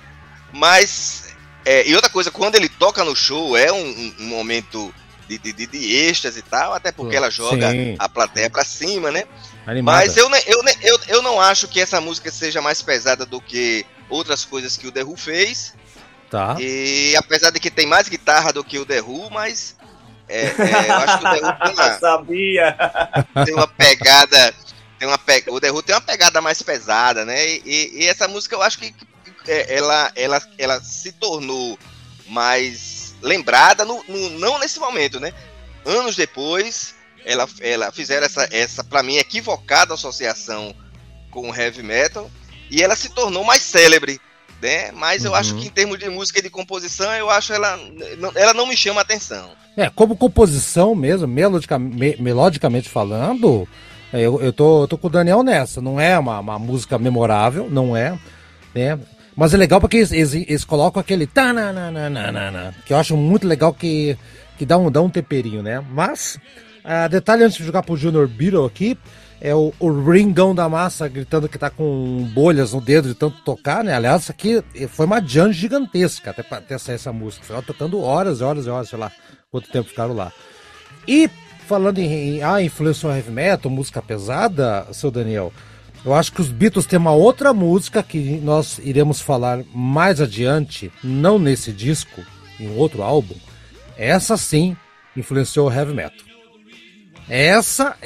Mas. É, e outra coisa, quando ele toca no show, é um, um momento de, de, de êxtase e tal, até porque ela joga Sim. a plateia pra cima, né? Animada. Mas eu, eu, eu, eu não acho que essa música seja mais pesada do que outras coisas que o The Who fez. Tá. E apesar de que tem mais guitarra do que o The Who, mas é, é, eu acho que o The Who tem uma, Sabia. tem uma pegada. Tem uma pe... O The Who tem uma pegada mais pesada, né? E, e, e essa música eu acho que é, ela, ela, ela se tornou mais lembrada, no, no, não nesse momento, né? Anos depois, ela, ela fizeram essa, essa para mim, equivocada associação com o heavy metal e ela se tornou mais célebre, né? Mas uhum. eu acho uhum. que em termos de música e de composição, eu acho ela, ela não me chama atenção. É, como composição mesmo, melodica, me, melodicamente falando, é, eu, eu, tô, eu tô com o Daniel nessa. Não é uma, uma música memorável, não é. Né? Mas é legal porque eles, eles, eles colocam aquele que eu acho muito legal que, que dá, um, dá um temperinho, né? Mas, uh, detalhe antes de jogar pro Junior Beetle aqui, é o, o Ringão da Massa gritando que tá com bolhas no dedo de tanto tocar, né? Aliás, isso aqui foi uma jam gigantesca até, até sair essa música. Ficaram tocando horas e horas e horas, sei lá quanto tempo ficaram lá. E falando em, em ah, influência heavy metal, música pesada, seu Daniel, eu acho que os Beatles têm uma outra música que nós iremos falar mais adiante, não nesse disco, em outro álbum. Essa sim influenciou o heavy metal. Essa,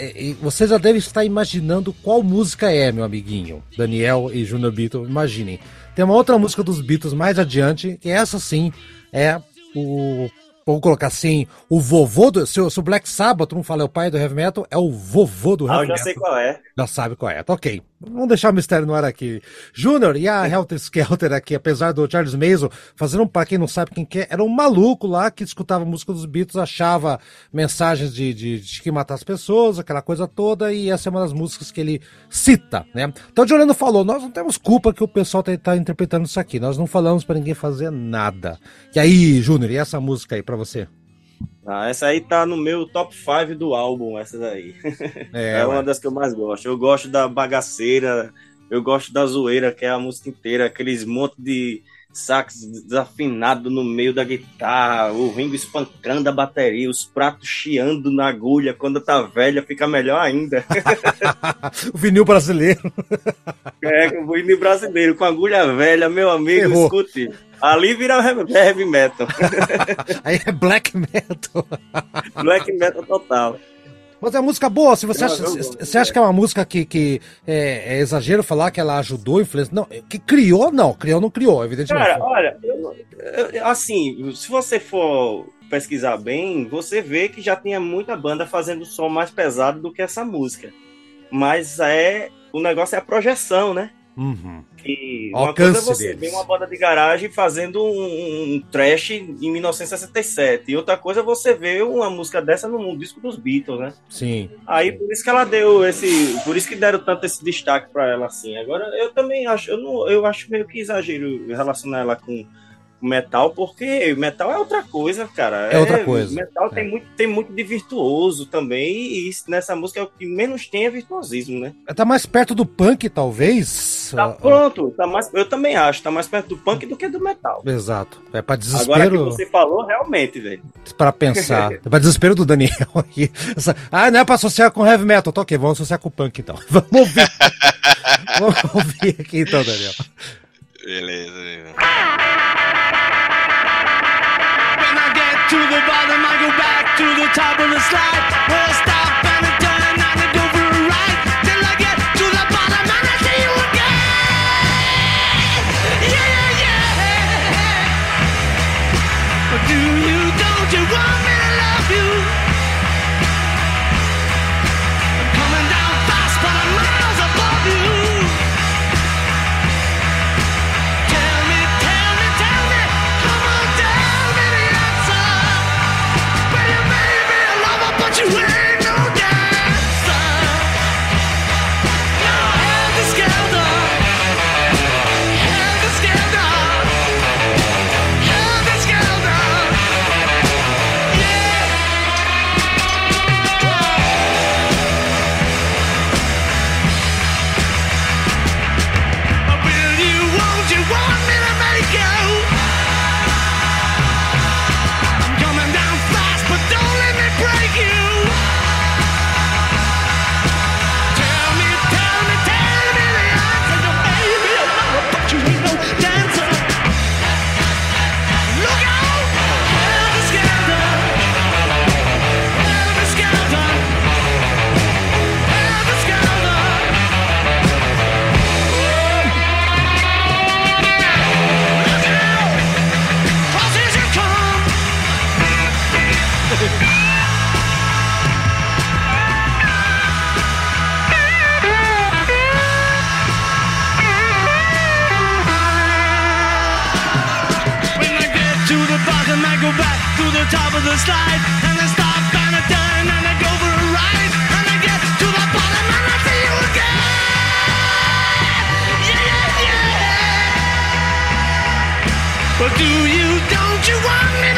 você já deve estar imaginando qual música é, meu amiguinho. Daniel e Junior Beatles, imaginem. Tem uma outra música dos Beatles mais adiante, que essa sim é o vamos colocar assim, o vovô do. Se, o Black Sabbath, não fala é o pai do heavy metal, é o vovô do heavy metal. Ah, eu já sei qual é. Já sabe qual é. Tá ok. Vamos deixar o mistério no ar aqui. Júnior e a Helter Skelter aqui, apesar do Charles Mason, fazendo um, pra quem não sabe quem que é, era um maluco lá que escutava música dos Beatles, achava mensagens de, de, de que matar as pessoas, aquela coisa toda, e essa é uma das músicas que ele cita, né? Então o Juliano falou, nós não temos culpa que o pessoal tá, tá interpretando isso aqui, nós não falamos para ninguém fazer nada. E aí, Júnior, e essa música aí para você? Ah, essa aí tá no meu top 5 do álbum, essa daí. É, é uma das que eu mais gosto. Eu gosto da bagaceira, eu gosto da zoeira, que é a música inteira, aqueles monte de, sax desafinado no meio da guitarra, o Ringo espancando a bateria, os pratos chiando na agulha, quando tá velha fica melhor ainda. o vinil brasileiro. é, o vinil brasileiro com agulha velha, meu amigo, Errou. escute. Ali vira heavy metal. Aí é black metal. black metal total. Mas é música boa, se você acha, você acha que é uma música que, que é, é exagero falar que ela ajudou, influência. Não, que criou, não, criou, não criou, evidentemente. Cara, olha, eu, eu, assim, se você for pesquisar bem, você vê que já tinha muita banda fazendo som mais pesado do que essa música. Mas é. O negócio é a projeção, né? Uhum. Que uma coisa é você ver uma banda de garagem fazendo um, um, trash em 1967. E outra coisa é você ver uma música dessa no disco dos Beatles, né? Sim. Aí por isso que ela deu esse. Por isso que deram tanto esse destaque para ela assim. Agora, eu também acho, eu, não, eu acho meio que exagero relacionar ela com metal, porque metal é outra coisa, cara. É, outra coisa. Metal é. tem, muito, tem muito de virtuoso também, e isso, nessa música é o que menos tem é virtuosismo, né? Tá mais perto do punk, talvez. Tá pronto, tá mais, eu também acho, tá mais perto do punk do que do metal. Exato. É pra desespero. Agora que você falou, realmente, velho. Pra pensar. é pra desespero do Daniel aqui. Ah, não é pra associar com heavy metal. Tá ok, vamos associar com o punk então. Vamos ouvir. vamos ouvir aqui então, Daniel. Beleza, beleza. To the bottom, I go back to the top of the slide. Top of the slide, and I stop and I turn and I go for a ride, and I get to the bottom and I see you again. Yeah, yeah, yeah. But do you, don't you want me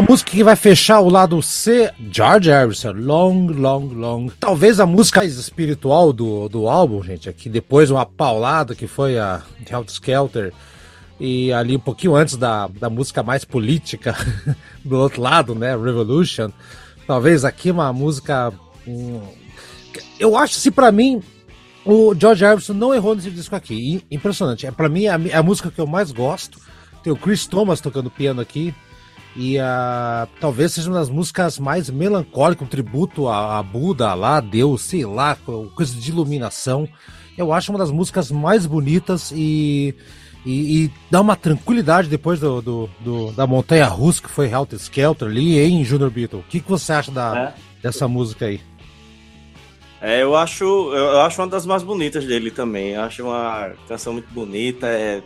A música que vai fechar o lado C, George Harrison, Long, Long, Long. Talvez a música mais espiritual do, do álbum, gente, aqui depois uma paulada que foi a Helter Skelter e ali um pouquinho antes da, da música mais política do outro lado, né, Revolution. Talvez aqui uma música... hum, eu acho, se pra mim, o George Harrison não errou nesse disco aqui. Impressionante. É, pra mim, é a, é a música que eu mais gosto. Tem o Chris Thomas tocando piano aqui. E ah, talvez seja uma das músicas mais melancólicas, um tributo a, a Buda lá, a Deus, sei lá, co- coisa de iluminação. Eu acho uma das músicas mais bonitas e, e, e dá uma tranquilidade depois do, do- do- da montanha russa que foi Helter Skelter ali em Junior Beatle. O que, que você acha da, dessa música aí? É, eu acho, eu acho uma das mais bonitas dele também. Eu acho uma canção muito bonita, é,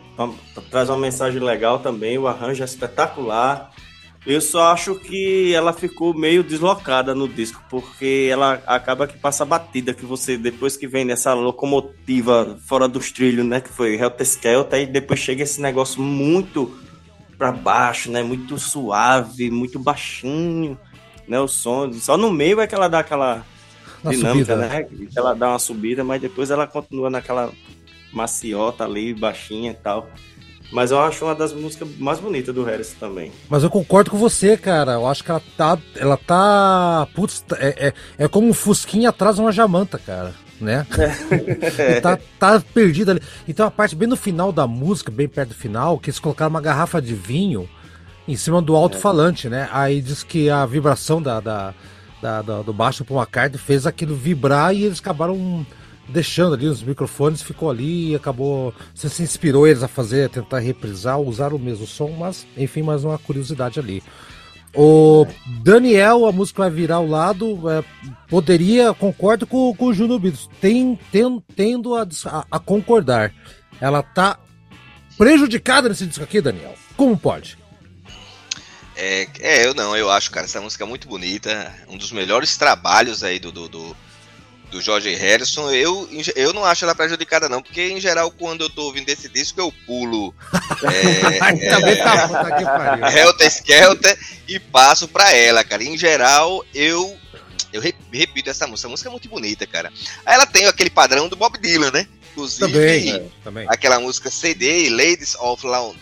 traz uma mensagem legal também, o arranjo é espetacular. Eu só acho que ela ficou meio deslocada no disco, porque ela acaba que passa batida, que você, depois que vem nessa locomotiva fora dos trilhos, né, que foi Helter Skelter, e depois chega esse negócio muito pra baixo, né, muito suave, muito baixinho, né, o som. Só no meio é que ela dá aquela Na dinâmica, subida. né? Que Ela dá uma subida, mas depois ela continua naquela maciota ali, baixinha e tal. Mas eu acho uma das músicas mais bonitas do Harris também. Mas eu concordo com você, cara. Eu acho que ela tá. Ela tá. Putz, é, é, é como um Fusquinha atrás de uma jamanta, cara. Né? E tá, tá perdida ali. Então a parte bem no final da música, bem perto do final, que eles colocaram uma garrafa de vinho em cima do alto-falante, né? Aí diz que a vibração da, da, da- da- do baixo Paul McCartney fez aquilo vibrar e eles acabaram deixando ali os microfones, ficou ali e acabou. Você se inspirou eles a fazer, a tentar reprisar, usar o mesmo som, mas enfim, mais uma curiosidade ali. O Daniel, a música vai virar ao lado, é, poderia, concordo com, com o Juno Beatles, tem, tem, tendo a- a concordar. Ela tá prejudicada nesse disco aqui, Daniel. Como pode? É, é, eu não, eu acho, cara, essa música é muito bonita. Um dos melhores trabalhos aí do, do, do, do George Harrison. Eu, eu não acho ela prejudicada, não, porque em geral, quando eu tô ouvindo esse disco, eu pulo é, Também tá, pariu. Helter Skelter e passo pra ela, cara. Em geral, eu. Eu re- repito essa música. A música é muito bonita, cara. Ela tem aquele padrão do Bob Dylan, né? Inclusive, Também, também. aquela música CD, Ladies of Lounge,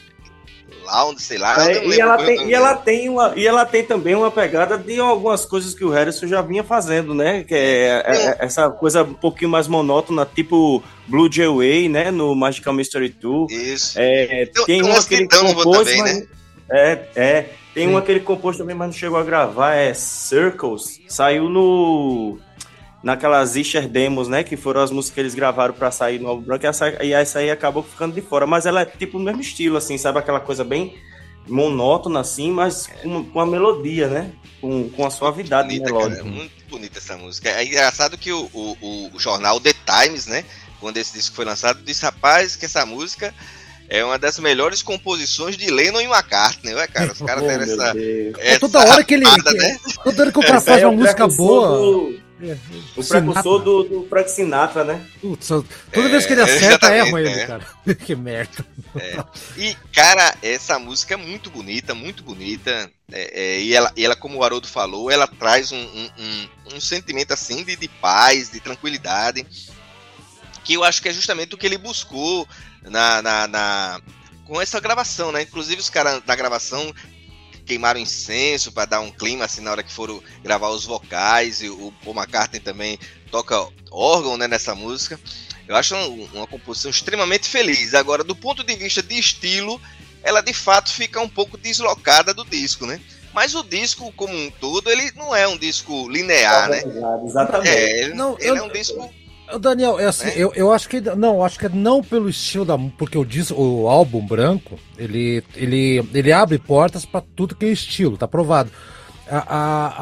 Lounge sei lá. eu não É, e, ela é tem, e, ela tem uma, e ela tem também uma pegada de algumas coisas que o Harrison já vinha fazendo, né? Que é, é- é essa coisa um pouquinho mais monótona, tipo Blue Jay Way, né? No Magical Mystery Tour. Isso. É, Tem- tem tem uma umas que ele compôs, também, mas... né? É, é. Tem uma que ele compôs também, mas não chegou a gravar, é Circles. Saiu no... Naquelas Isher Demos, né? Que foram as músicas que eles gravaram pra sair no álbum branco. E essa, e essa aí acabou ficando de fora. Mas ela é tipo no mesmo estilo, assim, sabe? Aquela coisa bem monótona, assim, mas com, com a melodia, né? Com, com a suavidade bonita, melódica. cara. Muito bonita essa música. É engraçado que o, o, o jornal The Times, né? Quando esse disco foi lançado, disse, rapaz, que essa música é uma das melhores composições de Lennon e McCartney, ué, cara? Os caras Oh, deram essa. É, essa toda hora que ele. né? Toda hora que o faz aí é uma o música boa. do- é, o precursor do, do Frank Sinatra, né? Putz, toda vez que ele É, acerta, exatamente, erra ele, é. cara. que merda. E, cara, essa música é muito bonita, muito bonita. É, é, e, ela, e ela, como o Haroldo falou, ela traz um, um, um- um sentimento assim de, de paz, de tranquilidade. Que eu acho que é justamente o que ele buscou na, na, na- com essa gravação, né? Inclusive os caras da gravação queimaram incenso para dar um clima assim na hora que foram gravar os vocais e o Paul McCartney também toca órgão né, nessa música. Eu acho um- uma composição extremamente feliz. Agora, do ponto de vista de estilo, ela de fato fica um pouco deslocada do disco, né? Mas o disco como um todo, ele não é um disco linear, né? Exatamente. É, ele, Não, ele eu- é um disco. Daniel, é assim, Né? eu, eu acho que não, eu acho que é não pelo estilo da, porque o disco, o álbum branco, ele ele ele abre portas pra tudo que é estilo, tá provado. A,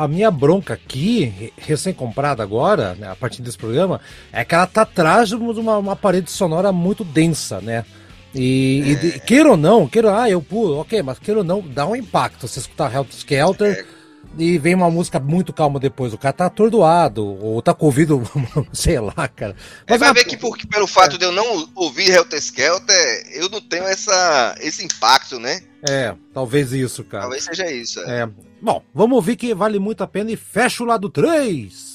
a, a minha bronca aqui, re- recém-comprada agora, né, a partir desse programa, é que ela tá atrás de uma, uma parede sonora muito densa, né? E, e de- queira ou não, queira, ah, eu pulo, ok, mas queira ou não, dá um impacto. Você escutar Helter Skelter, e vem uma música muito calma depois. O cara tá atordoado, ou tá com ouvido, sei lá, cara. Mas vai a- ver que por, pelo fato de eu não ouvir Helter Skelter, eu não tenho essa, esse impacto, né? É, talvez isso, cara. Talvez seja isso. é. É. Bom, vamos ouvir que vale muito a pena e fecha o lado 3.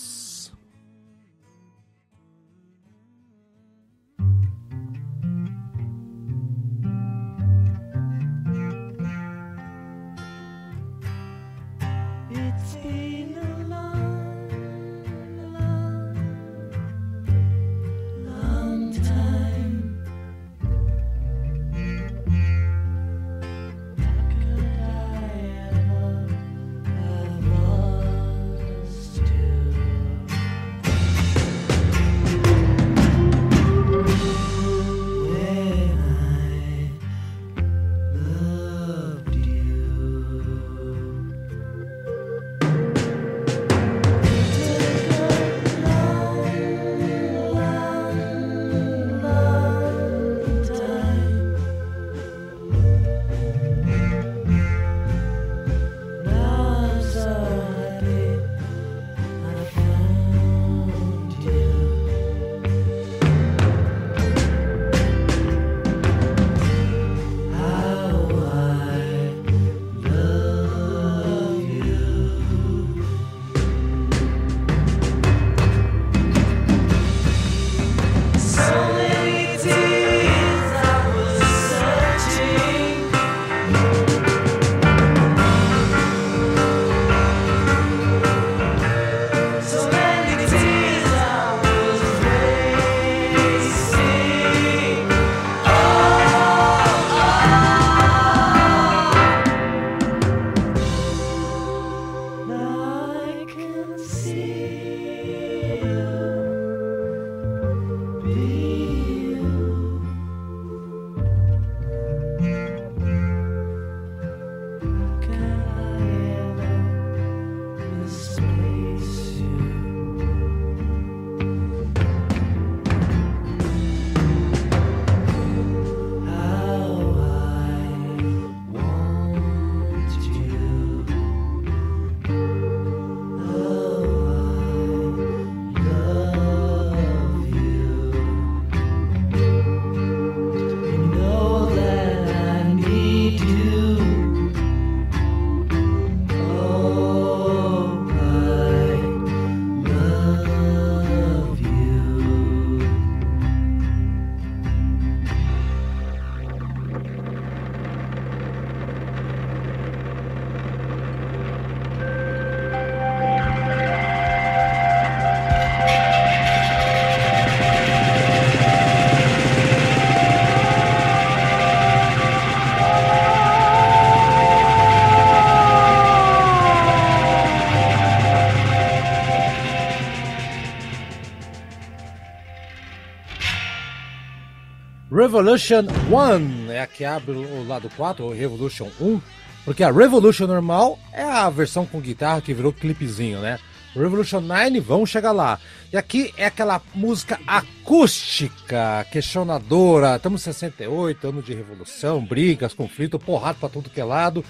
Revolution 1 é a que abre o lado 4, ou Revolution 1, porque a Revolution normal é a versão com guitarra que virou clipezinho, né? Revolution 9, vamos chegar lá. E aqui é aquela música acústica, questionadora. Estamos em 68, ano de revolução, brigas, conflito, porrada pra tudo que é lado.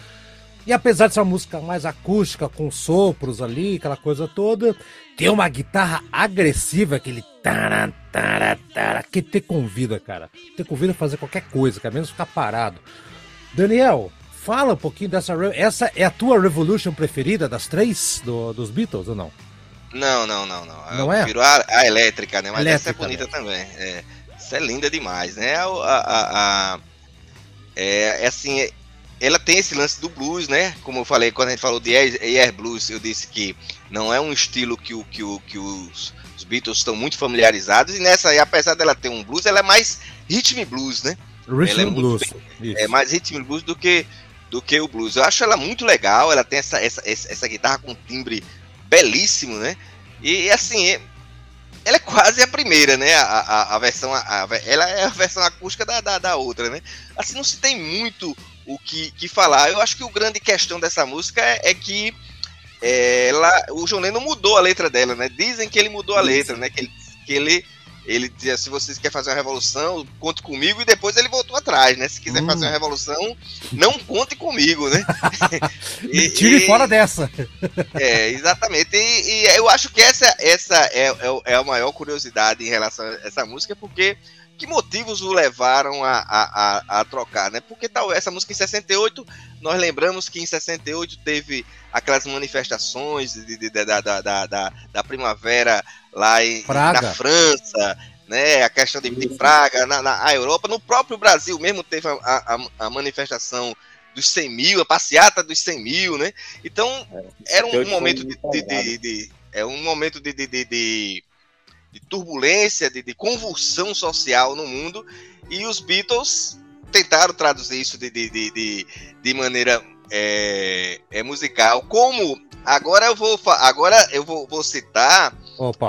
E apesar de ser uma música mais acústica, com sopros ali, aquela coisa toda, tem uma guitarra agressiva, aquele que te convida, cara. Te convida a fazer qualquer coisa, cara, menos ficar parado. Daniel, fala um pouquinho dessa. Essa é a tua Revolution preferida das três do- dos Beatles ou não? Não, não, não, não. Eu Não é? prefiro a, a elétrica, né? Mas essa é Elétrica bonita também. É, essa é linda demais, né? A, a- a- é, é assim, é- ela tem esse lance do blues, né? Como eu falei, quando a gente falou de air, air blues, eu disse que não é um estilo que, o, que, o, que os, os Beatles estão muito familiarizados. E nessa aí, apesar dela ter um blues, ela é mais rhythm blues, né? Rhythm é Blues. Isso. É mais rhythm blues do que, do que o blues. Eu acho ela muito legal, ela tem essa, essa, essa essa guitarra com timbre belíssimo, né? E assim, é- ela é quase a primeira, né? A, a, a versão, a, ela é a versão acústica da, da, da outra, né? Assim, não se tem muito o que, que falar. Eu acho que o grande questão dessa música é, é que ela, o John Lennon mudou a letra dela, né? Dizem que ele mudou a letra, né? Que ele, que ele ele dizia: se vocês querem fazer uma revolução, conte comigo, e depois ele voltou atrás, né? Se quiser Hum. fazer uma revolução, não conte comigo, né? Me tire e- fora dessa. É, exatamente. E, e eu acho que essa, essa é, é, é a maior curiosidade em relação a essa música, porque que motivos o levaram a, a, a, a trocar, né? Porque tal essa música em 68, nós lembramos que em 68 teve aquelas manifestações de, de- da, da, da, da, da primavera lá em, Praga. na França, né? A questão de, de Praga, na, na a Europa, no próprio Brasil mesmo teve a, a, a manifestação dos 100 mil, a passeata dos 100 mil, né? Então, era um 68 momento de, de- de- de- é um momento de, de, de, turbulência, de, de convulsão social no mundo, e os Beatles tentaram traduzir isso de, de, de, de, maneira é, é, musical. Como agora eu vou agora eu vou, vou citar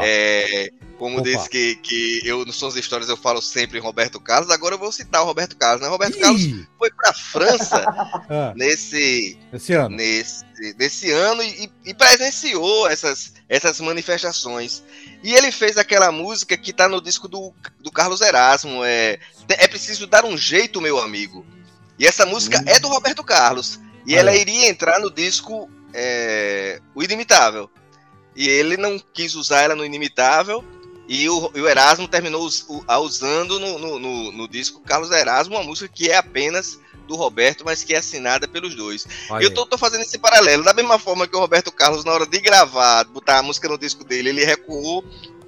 é, como Opa. disse que, que eu nos Sons Histórias eu falo sempre em Roberto Carlos, agora eu vou citar o Roberto Carlos, né? Roberto Carlos Ih, foi para França ah, nesse esse ano. nesse, nesse ano e, e presenciou essas, essas manifestações. E ele fez aquela música que tá no disco do, do Carlos Erasmo, é, é preciso dar um jeito, meu amigo. E essa música Hum. é do Roberto Carlos. E Olha. ela iria entrar no disco é, O Inimitável. E ele não quis usar ela no Inimitável. E o, e o Erasmo terminou us- o- a usando no, no, no- no disco Carlos Erasmo, uma música que é apenas do Roberto, mas que é assinada pelos dois. Olha Eu aí. tô, tô fazendo esse paralelo. Da mesma forma que o Roberto Carlos, na hora de gravar, botar a música no disco dele, ele recuou.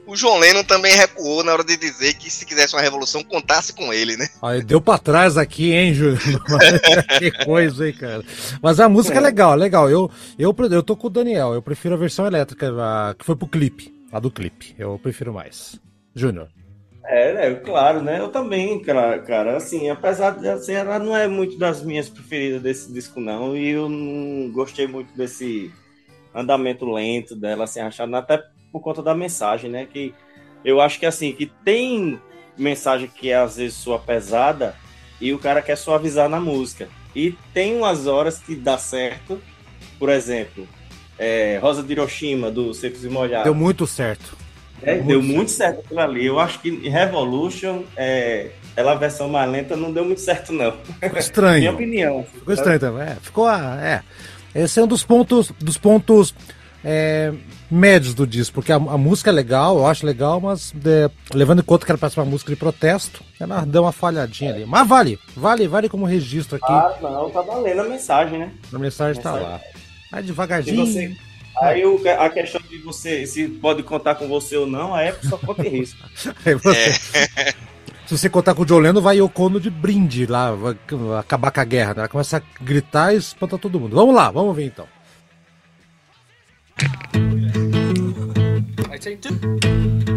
O João Lennon também recuou na hora de dizer que se quisesse uma revolução, contasse com ele, né? Olha, deu pra trás aqui, hein, Júlio? que coisa, hein, cara. Mas a música é, legal, legal. Eu, eu, eu tô com o Daniel, eu prefiro a versão elétrica, a, que foi pro clipe. A do clipe. Eu prefiro mais. Júnior. É, né, claro, né? Eu também, cara, cara, assim, apesar de assim, ela não é muito das minhas preferidas desse disco, não, e eu não gostei muito desse andamento lento dela, assim, achando até por conta da mensagem, né? Que eu acho que assim, que tem mensagem que às vezes soa pesada e o cara quer suavizar na música. E tem umas horas que dá certo, por exemplo, é, Rosa de Hiroshima, do Secos e Molhados. Deu muito certo. É, Muito deu muito certo aquilo ali. Eu acho que Revolution, é, ela a versão mais lenta, não deu muito certo, não. Ficou Minha estranho. opinião. Ficou estranho também. É, ficou. ah, É. Esse é um dos pontos, dos pontos é, médios do disco, porque a, a música é legal, eu acho legal, mas é, levando em conta que era pra ser uma música de protesto, ela deu uma falhadinha ali. Mas vale, vale, vale como registro aqui. Ah, não, tá valendo a mensagem, né? a mensagem tá mensagem. lá. Vai Se devagarzinho. você... Aí o- a questão de você, se pode contar com você ou não, a época só conta em risco. Aí você- Se você contar com o John Lennon, vai Yoko Ono de brinde lá, vai acabar com a guerra. Né? Ela começa a gritar e espanta todo mundo. Vamos lá, vamos ver então. I take two.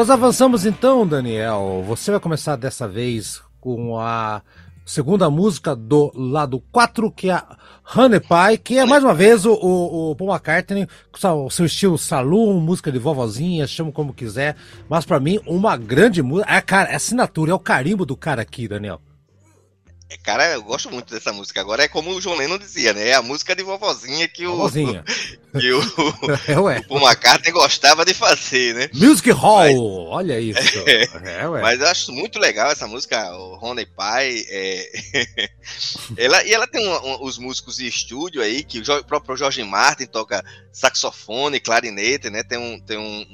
Nós avançamos então, Daniel. Você vai começar dessa vez com a segunda música do lado 4, que é a Honey Pie, que é mais uma vez o, o, o Paul McCartney, com o seu estilo saloon, música de vovozinha, chama como quiser. Mas pra mim, uma grande música. É, cara, é assinatura, é o carimbo do cara aqui, Daniel. É, Cara, eu gosto muito dessa música. Agora é como o John Lennon dizia, né? É a música de vovozinha que o, Vovozinha. que o, É, ué. o Paul McCartney gostava de fazer, né? Music Hall, olha isso. É, ué. Mas eu acho muito legal essa música, o Honey Pie. é, ela, e ela tem um- um- os músicos de estúdio aí, que o, próprio George Martin toca saxofone, clarinete, né? Tem um, tem um,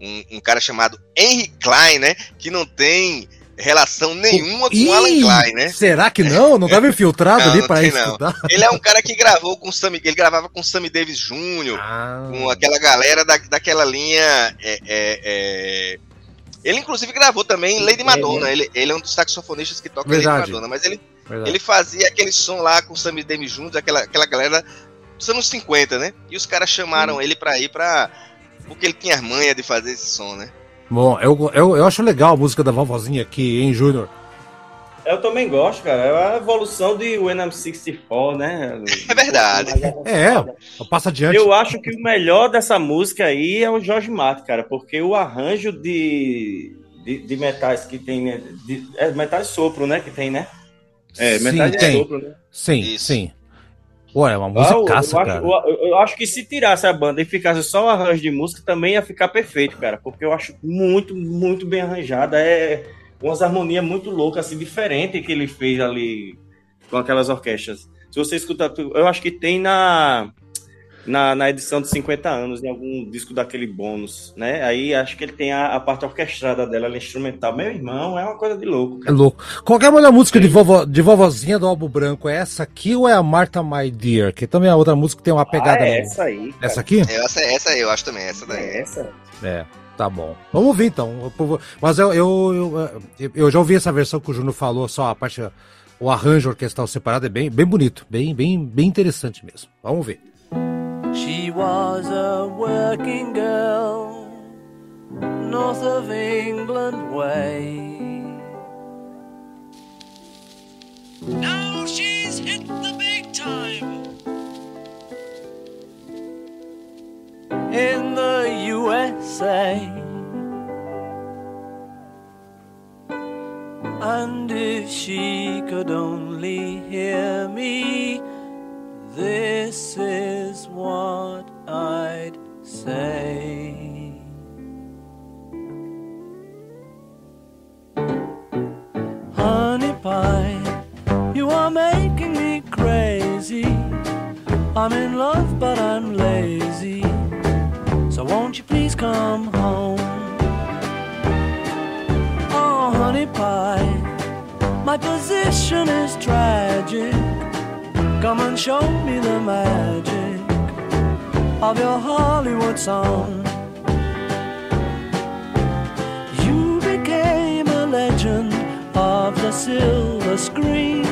um- um cara chamado Henry Klein, né? Que não tem relação nenhuma com o Alan Klein, né? Será que não? Não estava infiltrado Não, ali para não. estudar? Ele é um cara que gravou com o Sammy, ele gravava com o Sammy Davis Jr., Ah, com aquela galera da, daquela linha. é, é, é, Ele, inclusive, gravou também Lady Madonna. Ele, ele é um dos saxofonistas que toca Verdade. Lady Madonna. Mas ele, verdade. ele fazia aquele som lá com o Sammy Davis Jr., aquela, aquela galera dos anos 50, né? E os caras chamaram ele pra ir pra. Porque ele tinha as manhas de fazer esse som, né? Bom, eu, eu, eu acho legal a música da vovozinha aqui, hein, Júnior? Eu também gosto, cara. É a evolução de When I'm 64, né? É verdade. É, passa adiante. Eu acho que o melhor dessa música aí é o Jorge Martin, cara, porque o arranjo de, de, de metais que tem. De, é metais sopro, né? Que tem, né? É, Sim, metais de tem. sopro, né? Sim, Isso. sim. Ué, é uma Ah, eu, eu acho, cara. eu- eu acho que se tirasse a banda e ficasse só o arranjo de música, também ia ficar perfeito, cara. Porque eu acho muito, muito bem arranjada. É umas harmonias muito loucas, assim, diferente que ele fez ali com aquelas orquestras. Se você escutar, eu acho que tem na, na, na edição de 50 anos, em algum disco daquele bônus, né? Aí acho que ele tem a, a parte orquestrada dela, ela é instrumental. Meu irmão, é uma coisa de louco. É cara. louco. Qualquer melhor música de, vovó, de vovozinha do álbum branco é essa aqui ou é a Martha My Dear? Que também é outra música que tem uma pegada. Ah, é meio- essa aí. cara. Essa aqui? Essa, essa eu acho também, essa daí. É essa. É, tá bom. Vamos ouvir então. Eu- Mas eu, eu, eu, eu já ouvi essa versão que o Júnior falou, só a parte. O arranjo orquestral separado é bem, bem bonito, bem, bem, bem interessante mesmo. Vamos ver. She was a working girl, north of England way. Now she's hit the big time. In the USA. And if she could only hear me, this is what I'd say. Honey pie, you are making me crazy. I'm in love, but I'm lazy. So won't you please come home? Oh, honey pie, my position is tragic. Come and show me the magic of your Hollywood song. You became a legend of the silver screen,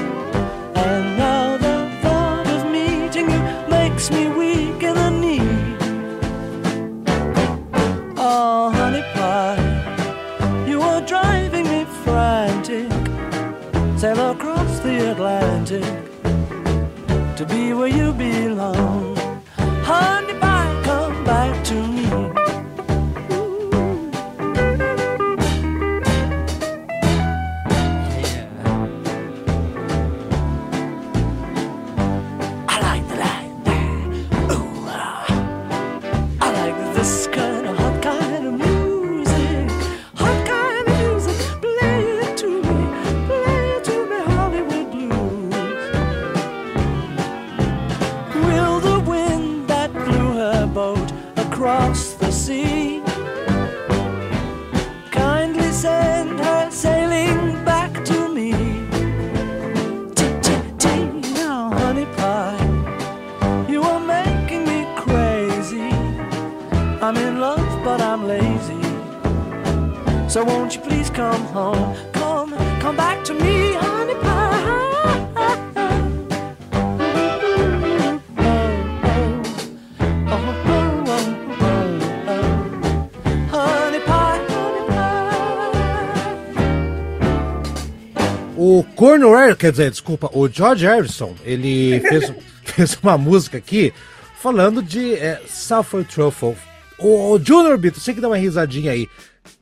quer dizer, desculpa, o George Harrison, ele fez, fez uma música aqui falando de é, Sulfur Truffle. O Junior Beat, você que dá uma risadinha aí.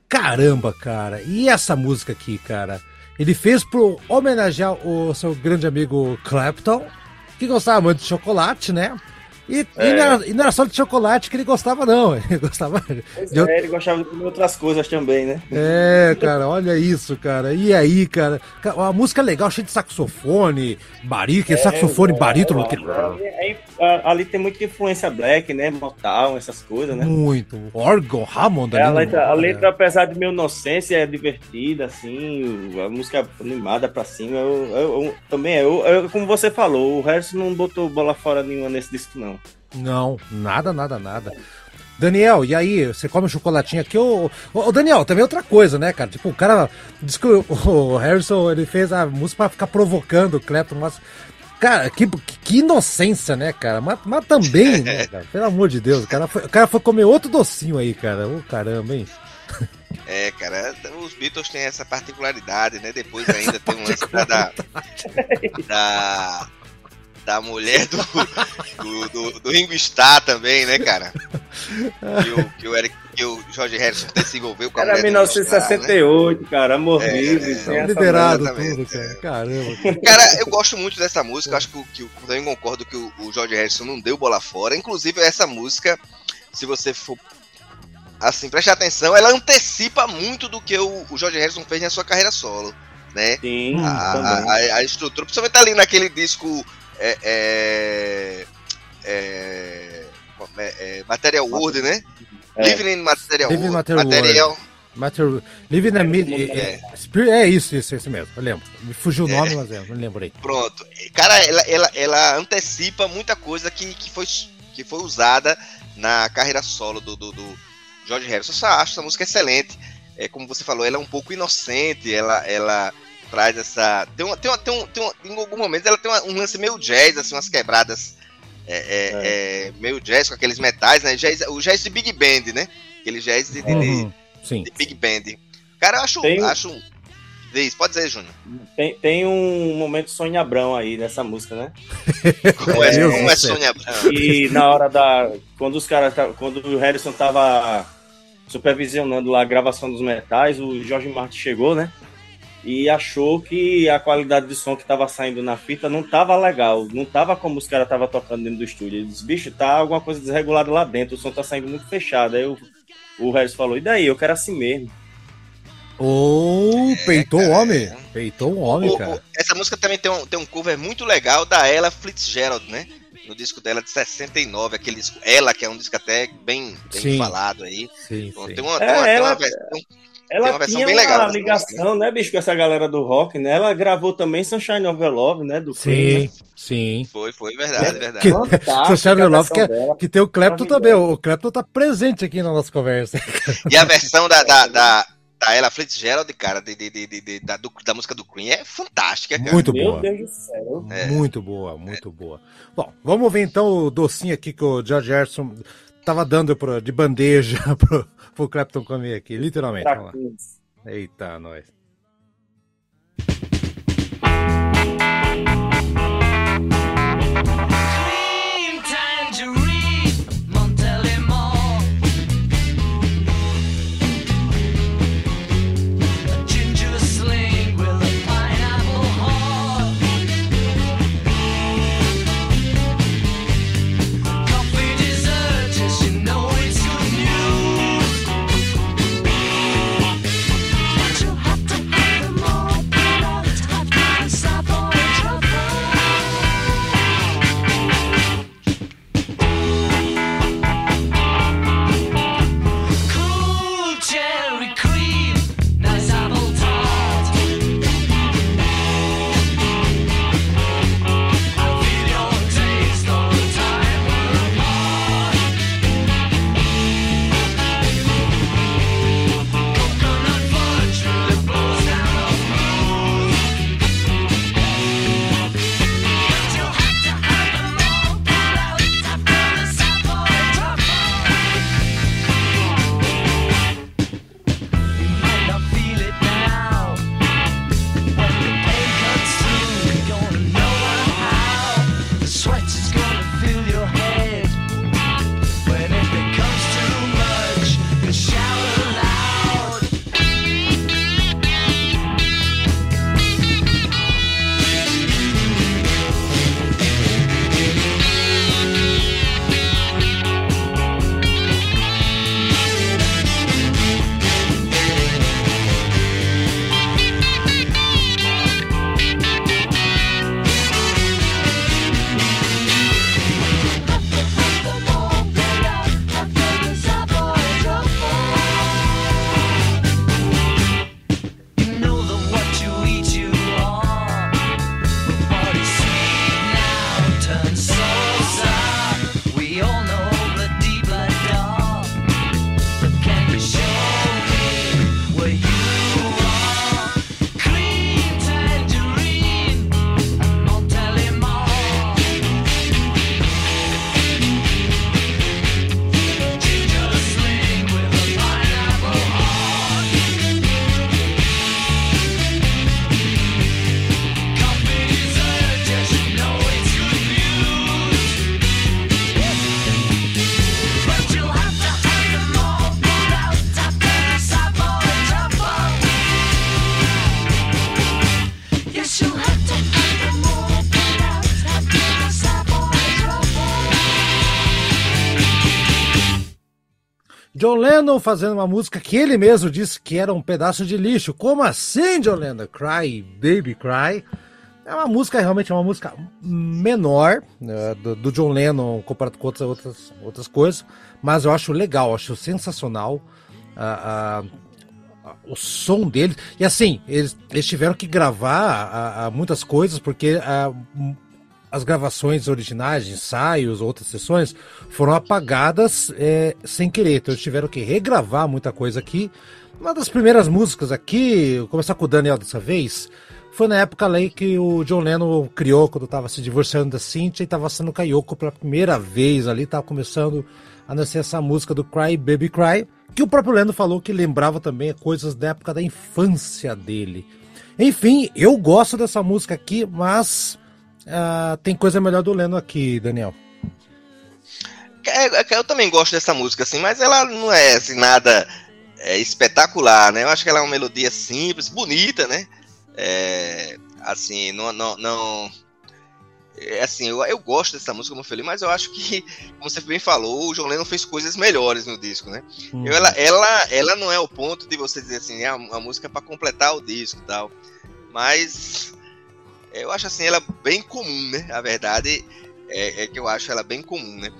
Caramba, cara, e essa música aqui, cara? Ele fez pro homenagear o seu grande amigo Clapton, que gostava muito de chocolate, né? E, e não, era, e não era só de chocolate que ele gostava, não. Ele gostava Pois de, é, ele gostava de outras coisas também, né? é, cara, olha isso, cara. E aí, cara? Ca- A música é legal, cheia de saxofone, barito, saxofone, barítono. que- É, é, é, ali tem muita influência black, né? Motown, essas coisas, né? Muito. Órgão, Hammond É, a, no- letra, a letra, apesar de meio inocência, é divertida, assim, a música animada pra cima. Eu, eu- eu- também é, como você falou, o Harrison não botou bola fora nenhuma nesse disco, não. Não, nada, nada, nada. Daniel, e aí, você come um chocolatinho aqui? Ô, ô, ô, Daniel, também outra coisa, né, cara? Tipo, o cara. Diz que o, o Harrison ele fez a música pra ficar provocando o Clapton, mas. Cara, que, que inocência, né, cara? Mas, mas também, né, cara? Pelo amor de Deus, o cara foi, o cara foi comer outro docinho aí, cara. Ô, caramba, hein? É, cara, os Beatles têm essa particularidade, né? Depois ainda tem um lance da, da, da, mulher do, do, do, do Ringo Starr também, né, cara? Que o, que o, Eric, que o George Harrison se envolveu com a Era mulher do Ringo Starr, né? 1968, cara, amor É, livre. é, Liberado tudo, cara. Caramba. Cara, eu gosto muito dessa música. Acho que, que o- também concordo que o, o George Harrison não deu bola fora. Inclusive, essa música, se você for. Assim, preste atenção, ela antecipa muito do que o, o George Harrison fez na sua carreira solo, né? Sim, A, a- a estrutura, principalmente ali naquele disco. É, é, é, é, é, Material World, né? É. Living in Material Living in World. Material Material. Living a Mid... É. É, é isso, isso, isso mesmo. Eu lembro. Me fugiu o nome, mas é, não lembrei. Pronto. Cara, ela, ela, ela antecipa muita coisa que, que, foi, que foi usada na carreira solo do, do, do George Harrison. Eu só acho essa música excelente. É, como você falou, ela é um pouco inocente, ela, ela traz essa. Tem uma, tem uma, tem um, tem uma- em algum momento ela tem uma- um lance meio jazz, assim, umas quebradas é, é, é, meio jazz com aqueles metais, né? Jazz, o jazz de Big Band, né? Aquele jazz de, de- de- Uhum, Sim. de Big Band. Cara, eu acho. Tem- acho Diz, pode dizer, Júnior. Tem, tem um momento Sônia Abrão aí nessa música, né? Como é, Deus como é. Sônia Abrão? E na hora da. Quando os caras. ta- Quando o Harrison tava supervisionando lá a gravação dos metais, o Jorge Martin chegou, né? E achou que a qualidade de som que tava saindo na fita não tava legal. Não tava como os caras tava tocando dentro do estúdio. Ele disse, bicho, tá alguma coisa desregulada lá dentro, o som tá saindo muito fechado. Aí o, o Harrison falou, e daí? Eu quero assim mesmo. Ou peitou o cara, homem. é. Peitou o homem, O- cara. o- essa música também tem um, tem um cover muito legal da Ella Fitzgerald, né? No disco dela de 69, aquele disco Ela, que é um disco até bem, bem Sim. falado aí. Sim, Então, sim. tem uma, É, tem uma, tem ela- uma versão- Ela Tem uma tinha bem legal uma dessa ligação, né, bicho, com essa galera do rock, né? Ela gravou também Sunshine of Your Love, né? Do Queen, Sim, sim. Foi, foi verdade, verdade. Que- Sunshine of Love, que, é- que tem o Clepto também. O Clepto tá presente aqui na nossa conversa. E a versão da, da, da, da Ella Fitzgerald, cara, de, de, de, de- de- da, do- da música do Queen é fantástica, cara. Muito Meu boa. Deus do céu. É. Muito boa, muito boa. Bom, vamos ver então o docinho aqui que o George Harrison tava dando pro- de bandeja pro, pro Clapton comer aqui, literalmente. Eita, nós. John Lennon fazendo uma música que ele mesmo disse que era um pedaço de lixo. Como assim, John Lennon? Cry, Baby Cry. É uma música, realmente é uma música menor né, do, do John Lennon comparado com outras, outras, outras coisas, mas eu acho legal, acho sensacional ah, ah, o som deles. E assim, eles, eles tiveram que gravar ah, muitas coisas porque as gravações originais, ensaios, outras sessões, foram apagadas é, sem querer. Então eles tiveram que regravar muita coisa aqui. Uma das primeiras músicas aqui, começar com o Daniel dessa vez, foi na época ali que o John Lennon criou, quando estava se divorciando da Cynthia e estava sendo Kayoko pela primeira vez ali, estava começando a nascer essa música do Cry Baby Cry, que o próprio Lennon falou que lembrava também coisas da época da infância dele. Enfim, eu gosto dessa música aqui, mas ah, tem coisa melhor do Lennon aqui, Daniel. É, é eu também gosto dessa música, assim, mas ela não é assim, nada é, espetacular, né? Eu acho que ela é uma melodia simples, bonita, né? É, assim, não. não, não é assim, eu, eu gosto dessa música, como eu falei, mas eu acho que, como você bem falou, o John Lennon fez coisas melhores no disco, né? Hum. Eu- ela, ela, ela não é o ponto de você dizer assim, é uma música para completar o disco e tal. Mas eu acho assim, ela bem comum, né? A verdade é, é que eu acho ela bem comum, né?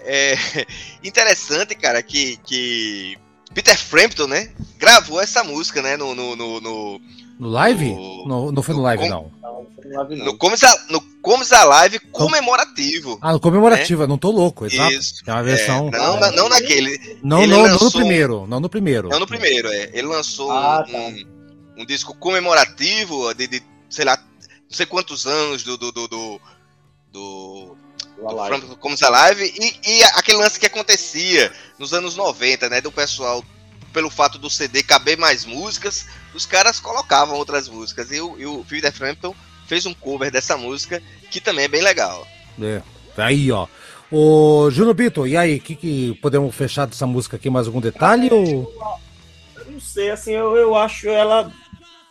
É interessante, cara, que, que Peter Frampton, né? Gravou essa música, né? No, no, no, no, No live? O- Não, não foi no live, com- não. Não, não lave não. no Comes, a, no Comes Alive comemorativo. Ah, no comemorativo, não tô louco, exato. Isso. É uma versão. É, não, na- não naquele. Não, não, não no lançou- primeiro. Não no primeiro. Não no primeiro, é. Ele lançou Ah, um, tá. um, um disco comemorativo de, de, sei lá, não sei quantos anos do. do, do, do, do do Comes Alive e, e aquele lance que acontecia nos anos 90, né? Do pessoal, pelo fato do CD caber mais músicas, os caras colocavam outras músicas. E o, e o Peter Frampton fez um cover dessa música que também é bem legal. É. Aí, ó. Ô, Juno Bito, e aí, que, que podemos fechar dessa música aqui? Mais algum detalhe? Ou... Eu não sei, assim, eu, eu acho ela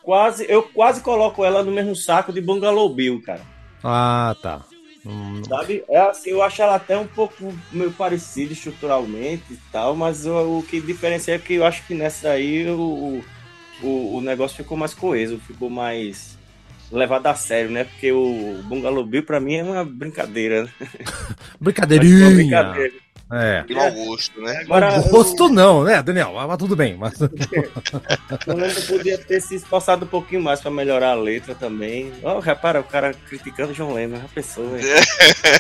quase. Eu quase coloco ela no mesmo saco de Bungalow Bill, cara. Ah, tá. Hum, Sabe? É assim, eu acho ela até um pouco meio parecida estruturalmente e tal, mas o, o que diferencia é que eu acho que nessa aí o, o, o negócio ficou mais coeso, ficou mais levado a sério, né? Porque o Bungalow Bill pra mim é uma brincadeira, né? Que é uma brincadeirinha. brincadeira. É. E mau gosto, né? Agora, Mau gosto não, né, Daniel? Mas, mas tudo bem. Mas... Eu podia ter se esforçado um pouquinho mais pra melhorar a letra também. Ó, repara, o cara criticando John Lennon, já pensou, velho?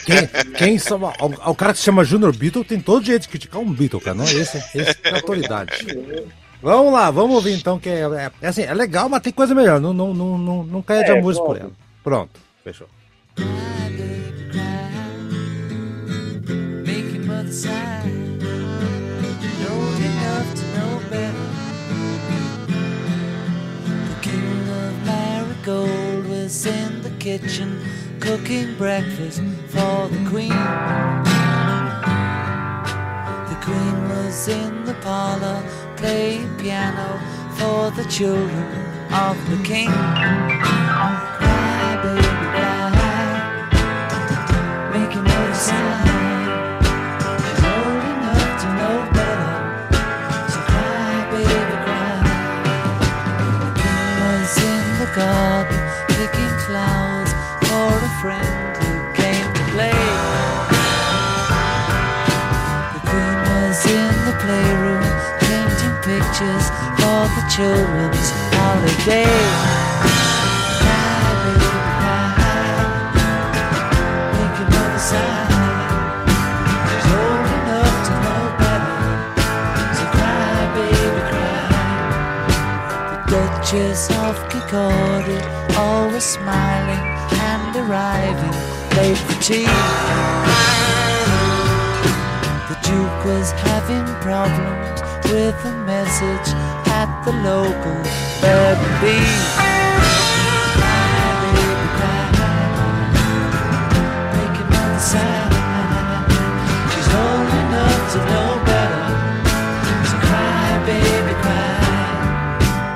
Quem, quem são, o, o cara que se chama Junior Beatle tem todo jeito de criticar um Beatle, cara. Não é esse, esse é a autoridade. Vamos lá, vamos ouvir então, que é, é, é assim, é legal, mas tem coisa melhor. Não, não, não, não, não caia de É, amores por ela. Pronto, fechou. Enough to know better. The king of marigold was in the kitchen cooking breakfast for the queen. The queen was in the parlor playing piano for the children of the king. Cry, baby, cry making no sign. pictures for the children's holiday. Duchess of Kikori, always smiling and arriving late for tea. The Duke was having problems with a message at the local B&B. Cry, baby, cry make another sign. She's old enough to know better. So cry, baby, cry.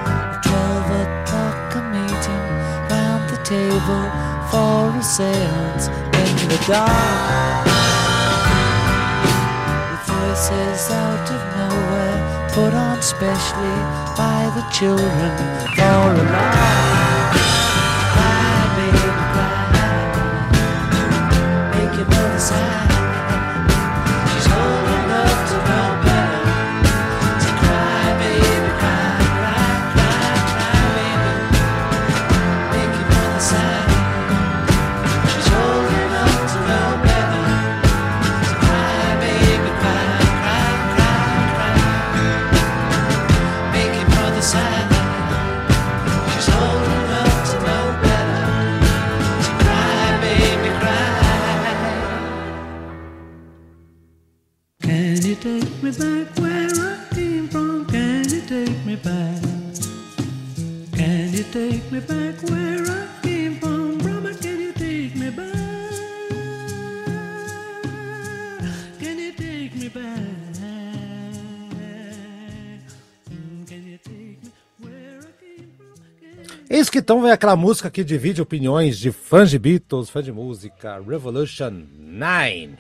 At twelve o'clock, a meeting round the table for a seance in the dark. With voices voices out of nowhere, put on specially by the children for a laugh. Cry, baby, cry. Make your mother sigh. Take me back? Can you take me back where I came from? Brother, can you take me back? Can you take me back? Eis que então vem aquela música que divide opiniões de fãs de Beatles, fãs de música, Revolution 9.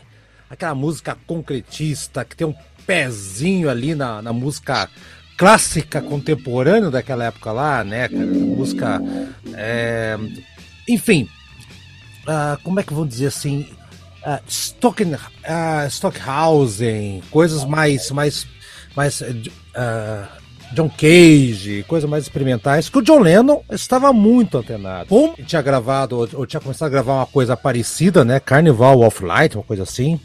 Aquela música concretista que tem um pezinho ali na, na música clássica contemporânea daquela época lá, né? cara? Música. é, Enfim, ah, como é que vamos dizer assim? Stocken, ah, Stockhausen, coisas mais. mais, mais ah, John Cage, coisas mais experimentais, que o John Lennon estava muito antenado. Como tinha gravado, ou, ou tinha começado a gravar uma coisa parecida, né? Carnival of Light, uma coisa assim.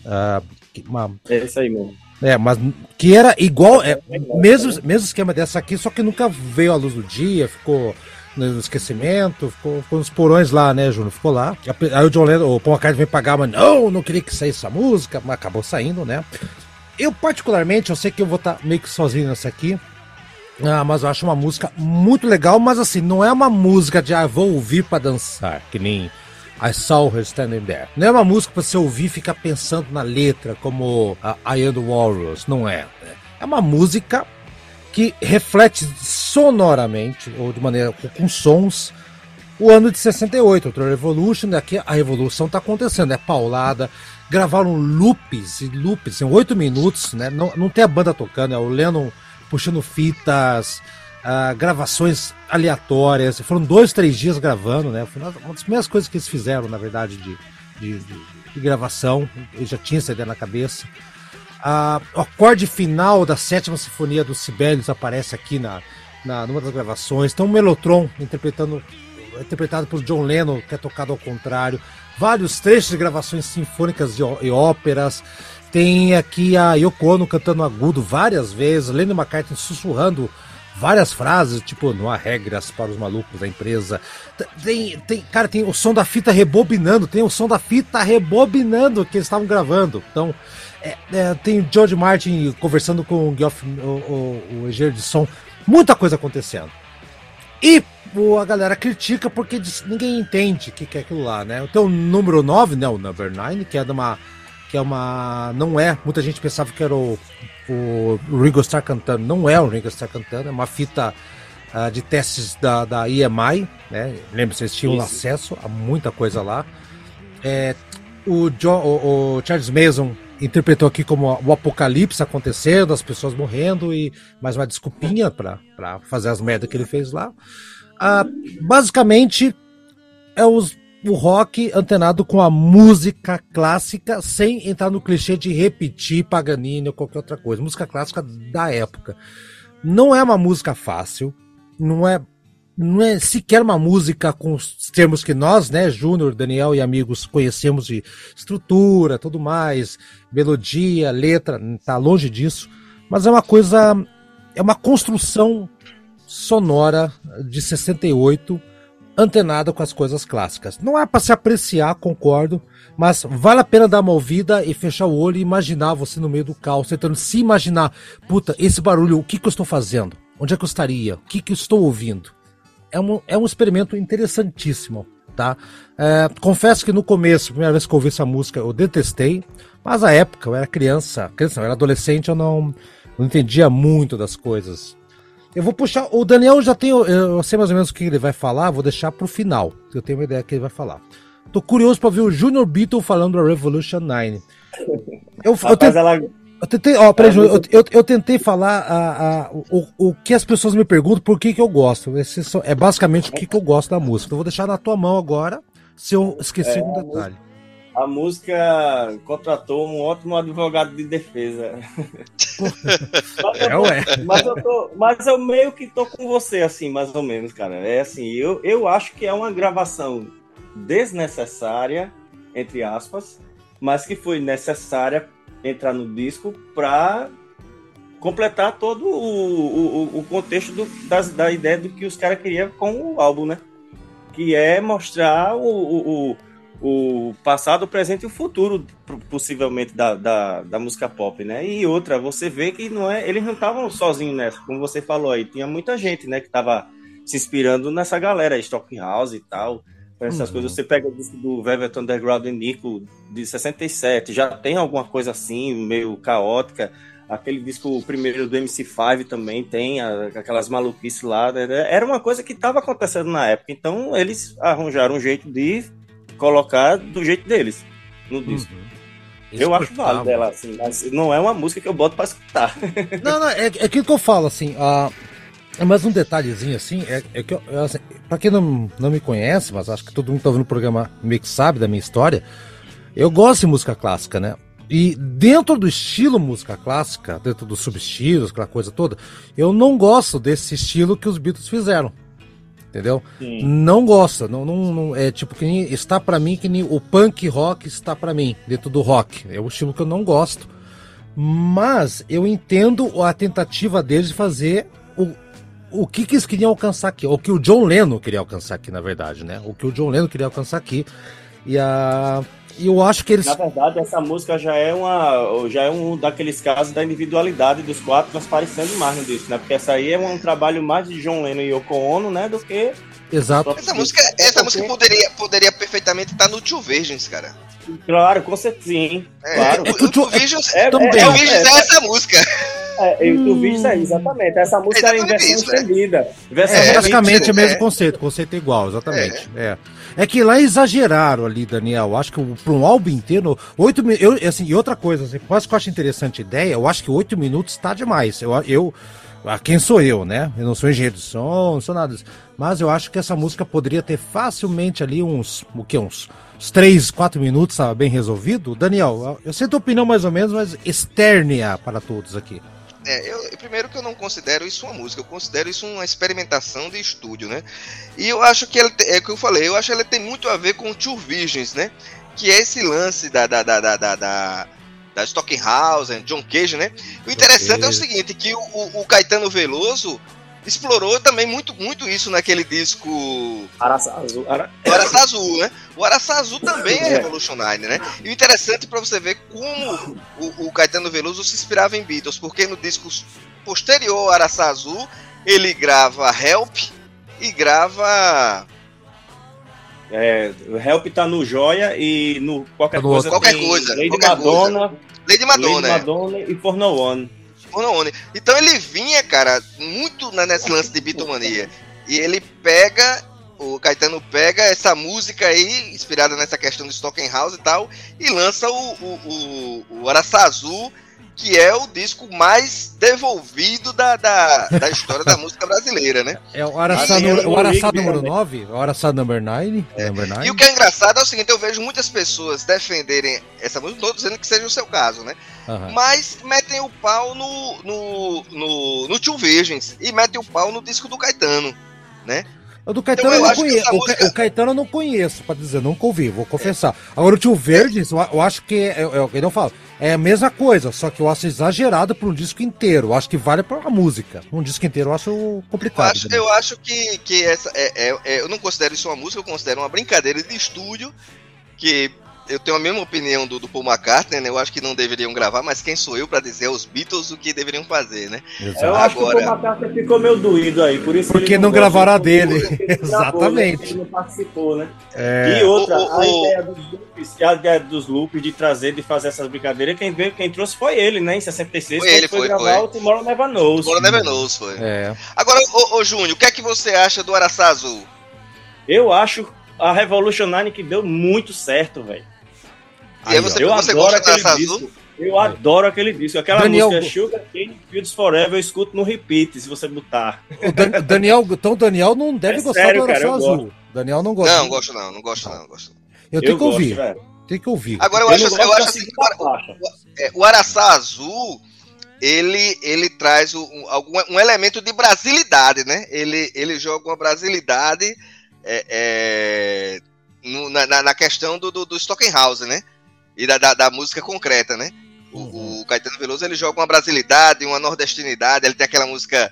que- uma, É isso aí mesmo. É, mas que era igual, é, mesmo, mesmo esquema dessa aqui, só que nunca veio à luz do dia, ficou no esquecimento, ficou, ficou nos porões lá, né, Júnior? Ficou lá. Aí o John Lennon, o Paul McCartney veio pagar, mas não, não queria que saísse essa música, mas acabou saindo, né? Eu, particularmente, eu sei que eu vou estar meio que sozinho nessa aqui, ah, mas eu acho uma música muito legal, mas assim, não é uma música de ah, vou ouvir pra dançar, que nem I Saw Her Standing There. Não é uma música pra você ouvir e ficar pensando na letra, como a I Am the Walrus, não é. É uma música que reflete sonoramente, ou de maneira com, sons, o ano de 68, o Revolution, aqui a revolução tá acontecendo, é paulada, gravaram loops e loops em oito minutos, né? Não, não tem a banda tocando, é o Lennon puxando fitas, ah, gravações aleatórias. Foram dois, três dias gravando, né? Foi uma das primeiras coisas que eles fizeram, na verdade, de, de, de- de gravação. Eu já tinha essa ideia na cabeça. Ah, o acorde final da sétima sinfonia dos Sibelius aparece aqui na, na numa das gravações. Então o Melotron interpretando interpretado por John Lennon, que é tocado ao contrário. Vários trechos de gravações sinfônicas e, e óperas. Tem aqui a Yoko Ono cantando agudo várias vezes, Lennon McCartney sussurrando várias frases, tipo, não há regras para os malucos da empresa. Tem, tem, cara, tem o som da fita rebobinando, tem o som da fita rebobinando que eles estavam gravando. Então, é, é, tem o George Martin conversando com o, Geoff, o, o, o engenheiro de som, muita coisa acontecendo. E a galera critica porque diz- ninguém entende o que, que é aquilo lá, né? Então o número 9, né? O number 9, que é de uma. Que é uma. Não é. Muita gente pensava que era o, o Ringo Starr cantando. Não é o Ringo Starr cantando, é uma fita ah, de testes da, da EMI, né? Lembra, vocês tinham Isso. acesso a muita coisa lá. É, o, Jo- o- o Charles Mason interpretou aqui como o apocalipse acontecendo, as pessoas morrendo e mais uma desculpinha pra fazer as merdas que ele fez lá. Ah, basicamente é os- o rock antenado com a música clássica sem entrar no clichê de repetir Paganini ou qualquer outra coisa. Música clássica da época. Não é uma música fácil, não é não é sequer uma música com os termos que nós, né, Júnior, Daniel e amigos conhecemos de estrutura, tudo mais, melodia, letra, tá longe disso, mas é uma coisa, é uma construção sonora de 68 antenada com as coisas clássicas. Não é para se apreciar, concordo, mas vale a pena dar uma ouvida e fechar o olho e imaginar você no meio do caos, tentando se imaginar, puta, esse barulho, o que, que eu estou fazendo? Onde é que eu estaria? O que, que eu estou ouvindo? é um, é um experimento interessantíssimo, tá? É, confesso que no começo, a primeira vez que eu ouvi essa música, eu detestei, mas à época eu era criança, criança, eu era adolescente, eu não, não entendia muito das coisas. Eu vou puxar, o Daniel já tem, eu sei mais ou menos o que ele vai falar, vou deixar pro final, eu tenho uma ideia que ele vai falar. Tô curioso para ver o Junior Beatle falando da Revolution 9. Eu, eu Rapaz, tenho- ela, Eu tentei, ó, peraí, eu, eu, eu tentei falar a, a- o, o que as pessoas me perguntam por que, que eu gosto. Esse é basicamente o que, que eu gosto da música. Eu vou deixar na tua mão agora, se eu esqueci É, um detalhe. A música contratou um ótimo advogado de defesa. mas, É, eu, ué. mas, eu tô, mas eu meio que tô com você, assim, mais ou menos, cara. É assim, eu, eu acho que é uma gravação desnecessária, entre aspas, mas que foi necessária entrar no disco pra completar todo o, o, o contexto do- das- da ideia do que os caras queriam com o álbum, né? Que é mostrar o, o, o, passado, o presente e o futuro, possivelmente, da, da, da música pop, né? E outra, você vê que não é, eles não estavam sozinhos nessa, como você falou aí, tinha muita gente, né, que tava se inspirando nessa galera, Stockhouse e tal, essas Uhum. coisas. Você pega o disco do Velvet Underground e Nico de 67, já tem alguma coisa assim, meio caótica. Aquele disco primeiro do MC5 também tem a- aquelas maluquices lá. né? Era uma coisa que estava acontecendo na época. Então eles arranjaram um jeito de colocar do jeito deles no disco. Uhum. Eu acho válido ela, assim, mas não é uma música que eu boto pra escutar. Não, não, é, é aquilo que eu falo, assim, ah, é mais um detalhezinho, assim, é, é que eu, eu, assim, pra quem não, não me conhece, mas acho que todo mundo que tá ouvindo o programa meio que sabe da minha história, eu gosto de música clássica, né? E dentro do estilo música clássica, dentro dos subestilos, aquela coisa toda, eu não gosto desse estilo que os Beatles fizeram. Entendeu? Não gosta, não, não, não- é tipo que nem, está pra mim que nem o punk rock está pra mim, dentro do rock. É o estilo que eu não gosto. Mas eu entendo a tentativa deles de fazer o, o que, que eles queriam alcançar aqui. O que o John Lennon queria alcançar aqui, na verdade, né? O que o John Lennon queria alcançar aqui. E a. E eu acho que eles. Na verdade, essa música já é uma já é um daqueles casos da individualidade dos quatro transparecendo mais no disco, né? Porque essa aí é um trabalho mais de John Lennon e Yoko Ono, né? Do que Exato. Essa música, essa música poderia, poderia perfeitamente estar no Tio Virgins, cara. Claro, com certeza, sim. É, claro. É é- Virgins, É, também. o Tio é, Virgins é, é essa música. É, e tu viste aí, exatamente. Essa música era em versão isso, estendida. Versão É, basicamente é o é. mesmo conceito, o conceito é igual, exatamente. É. É que lá exageraram ali, Daniel. Acho que para um álbum inteiro, oito mi- eu assim, E outra coisa, assim, quase que eu acho interessante a ideia, eu acho que oito minutos está demais. Eu, eu, ah, quem sou eu, né? Eu não sou engenheiro de som, não sou nada disso. Mas eu acho que essa música poderia ter facilmente ali uns, o que, uns, uns três, quatro minutos, tava bem resolvido. Daniel, eu- sei tua opinião mais ou menos, mas externe-a para todos aqui. É, eu, primeiro que eu não considero isso uma música, eu considero isso uma experimentação de estúdio, né? E eu acho que ela, é o que eu falei, eu acho que ela tem muito a ver com o Two Virgins, né? Que é esse lance da da da da da, da, da Stockenhausen, John Cage, né? O interessante é o seguinte, que o, o, o Caetano Veloso explorou também muito muito isso naquele disco Araça Azul. Ara... o Araçá Azul, né? O Araçá Azul também é É. revolucionário, né? E o interessante pra você ver como o, o Caetano Veloso se inspirava em Beatles, porque no disco posterior ao Araçá Azul, ele grava Help e grava É, Help tá no Joia e no qualquer Tá no coisa. Qualquer coisa, Lady qualquer Madonna, Lady Madonna. Lady é. Madonna e For Então ele vinha, cara, muito nesse lance de bitomania. E ele pega, o Caetano pega essa música aí, inspirada nessa questão do Stockenhouse e tal, e lança o, o, o, o Araçá Azul, que é o disco mais devolvido da, da, da história da música brasileira, né? É o Araçá, número- o o Araçá Rigby número também. 9? O Araçá number 9? Number E 9? o que é engraçado é o seguinte, eu vejo muitas pessoas defenderem essa música, não dizendo que seja o seu caso, né? Aham. Mas metem o pau no, no, no, no Tio Virgens e metem o pau no disco do Caetano. O do Caetano Então, eu eu não conheço. música- o Caetano eu não conheço, pra dizer, nunca ouvi, vou confessar. Agora o Tio Verdes, eu, eu acho que é, é o que eu falo. É a mesma coisa, só que eu acho exagerado pra um disco inteiro. Eu acho que vale pra uma música. Um disco inteiro eu acho Eu complicado. acho, né? eu acho que, que essa é, é- é- eu não considero isso uma música, eu considero uma brincadeira de estúdio que eu tenho a mesma opinião do, do Paul McCartney, né? Eu acho que não deveriam gravar, mas quem sou eu pra dizer aos Beatles o que deveriam fazer, né? Exato. Eu acho que Agora- o Paul McCartney ficou meio doído aí, por isso Porque ele não gravaram a de- dele. ele gravou, Exatamente. né? Ele não participou, né? É, E outra, o- o- a ideia dos loops, a ideia dos loops de trazer, de fazer essas brincadeiras, quem veio, quem trouxe foi ele, né? Em 66, Foi quando ele, foi, foi, gravar foi. o Tomorrow Never Knows. Agora Never Knows foi. é. Agora, ô, ô Júnior, o que é que você acha do Araçá Azul? Eu acho a Revolution 9 que deu muito certo, velho. E aí você, Eu você adoro aquele disco. Azul? Eu adoro aquele disco. Aquela Daniel- música Sugar Cane Fields Forever eu escuto no repeat, se você botar. O Dan- Daniel, então o Daniel não deve É gostar sério, do eu Azul. Daniel não gosta. Não, não gosto não, não gosto não. Gosto. Eu tenho que gosto, ouvir. velho. Tem que ouvir. Agora eu, Eu acho, assim- gosto eu acho assim, segunda o, é, o Araçá Azul, ele, ele traz um, um- algum, um elemento de brasilidade, né? Ele, ele joga uma brasilidade é, é, no- na, na- na questão do, do, do Stockenhausen, né? E da, da, da música concreta, né? O, o Caetano Veloso ele joga uma brasilidade, uma nordestinidade, ele tem aquela música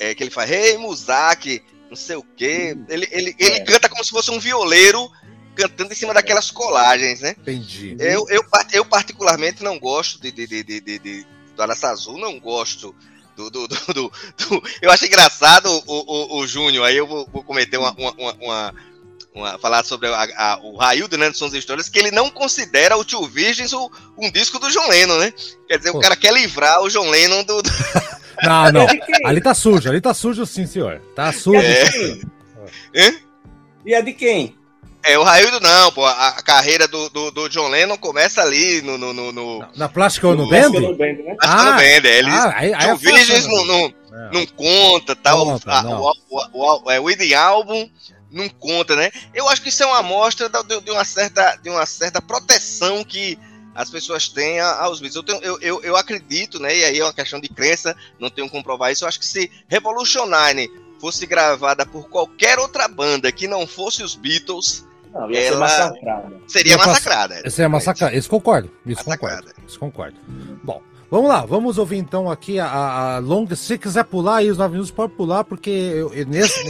é, que ele faz, Rei Muzak, não sei o quê. Ele, ele, ele É. canta como se fosse um violeiro cantando em cima daquelas colagens, né? Entendi. Eu, eu, eu particularmente não gosto de, de, de, de, de, de- do Araçá Azul, não gosto do. do, do, do- do- eu acho engraçado o, o, o Júnior, aí eu vou, vou cometer uma. uma, uma, uma- uma- falar sobre a- a- o Raildo né, de Sons e Histórias, que ele não considera o Tio Virgens o- um disco do John Lennon, né? Quer dizer, Pô. o cara quer livrar o John Lennon do. do- Não, não. É? Ali tá sujo, ali tá sujo sim, senhor. Tá sujo. É. sim. Hã? E é de quem? É, o Raildo não, pô. A, a carreira do, do, do John Lennon começa ali no. no, no, no... Na plástica ou no que band? não band, né? Que no Band, é, ele, ah, aí, aí John é Virgens né? não, não, É. não conta, tal. A- não. O, o, o, é, o Wedding Album não conta, né? Eu acho que isso é uma amostra de, de uma certa, de uma certa proteção que as pessoas têm aos Beatles. Eu, tenho- eu, eu, eu acredito, né? E aí é uma questão de crença, não tenho como comprovar isso. Eu acho que se Revolutionine fosse gravada por qualquer outra banda que não fosse os Beatles, Não, ia ser Ela- massacrada. seria massacrada. Esse é massacrado. Isso concordo. Isso Massacrada. concordo. Isso concordo. Bom, vamos lá. Vamos ouvir então aqui a, a, longa. Se você quiser pular aí os 9 minutos, pode pular, porque eu, eu- nesse.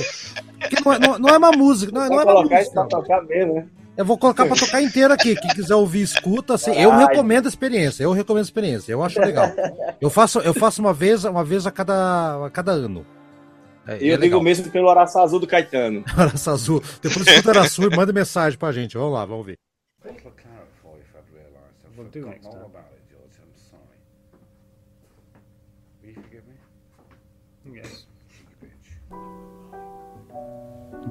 Porque não, é, não, não é uma música. Não, é- não é uma colocar isso pra música. tocar mesmo, né? Eu vou colocar pra tocar inteiro aqui. Quem quiser ouvir, escuta. Assim, eu recomendo a experiência. Eu recomendo a experiência. Eu acho legal. Eu faço, eu faço uma vez, uma vez a cada, a cada ano. É, E eu é digo mesmo pelo Araçá Azul do Caetano. Araçá Azul. Depois escuta Araçu e manda mensagem pra gente. Vamos lá, vamos ver. I'll clarify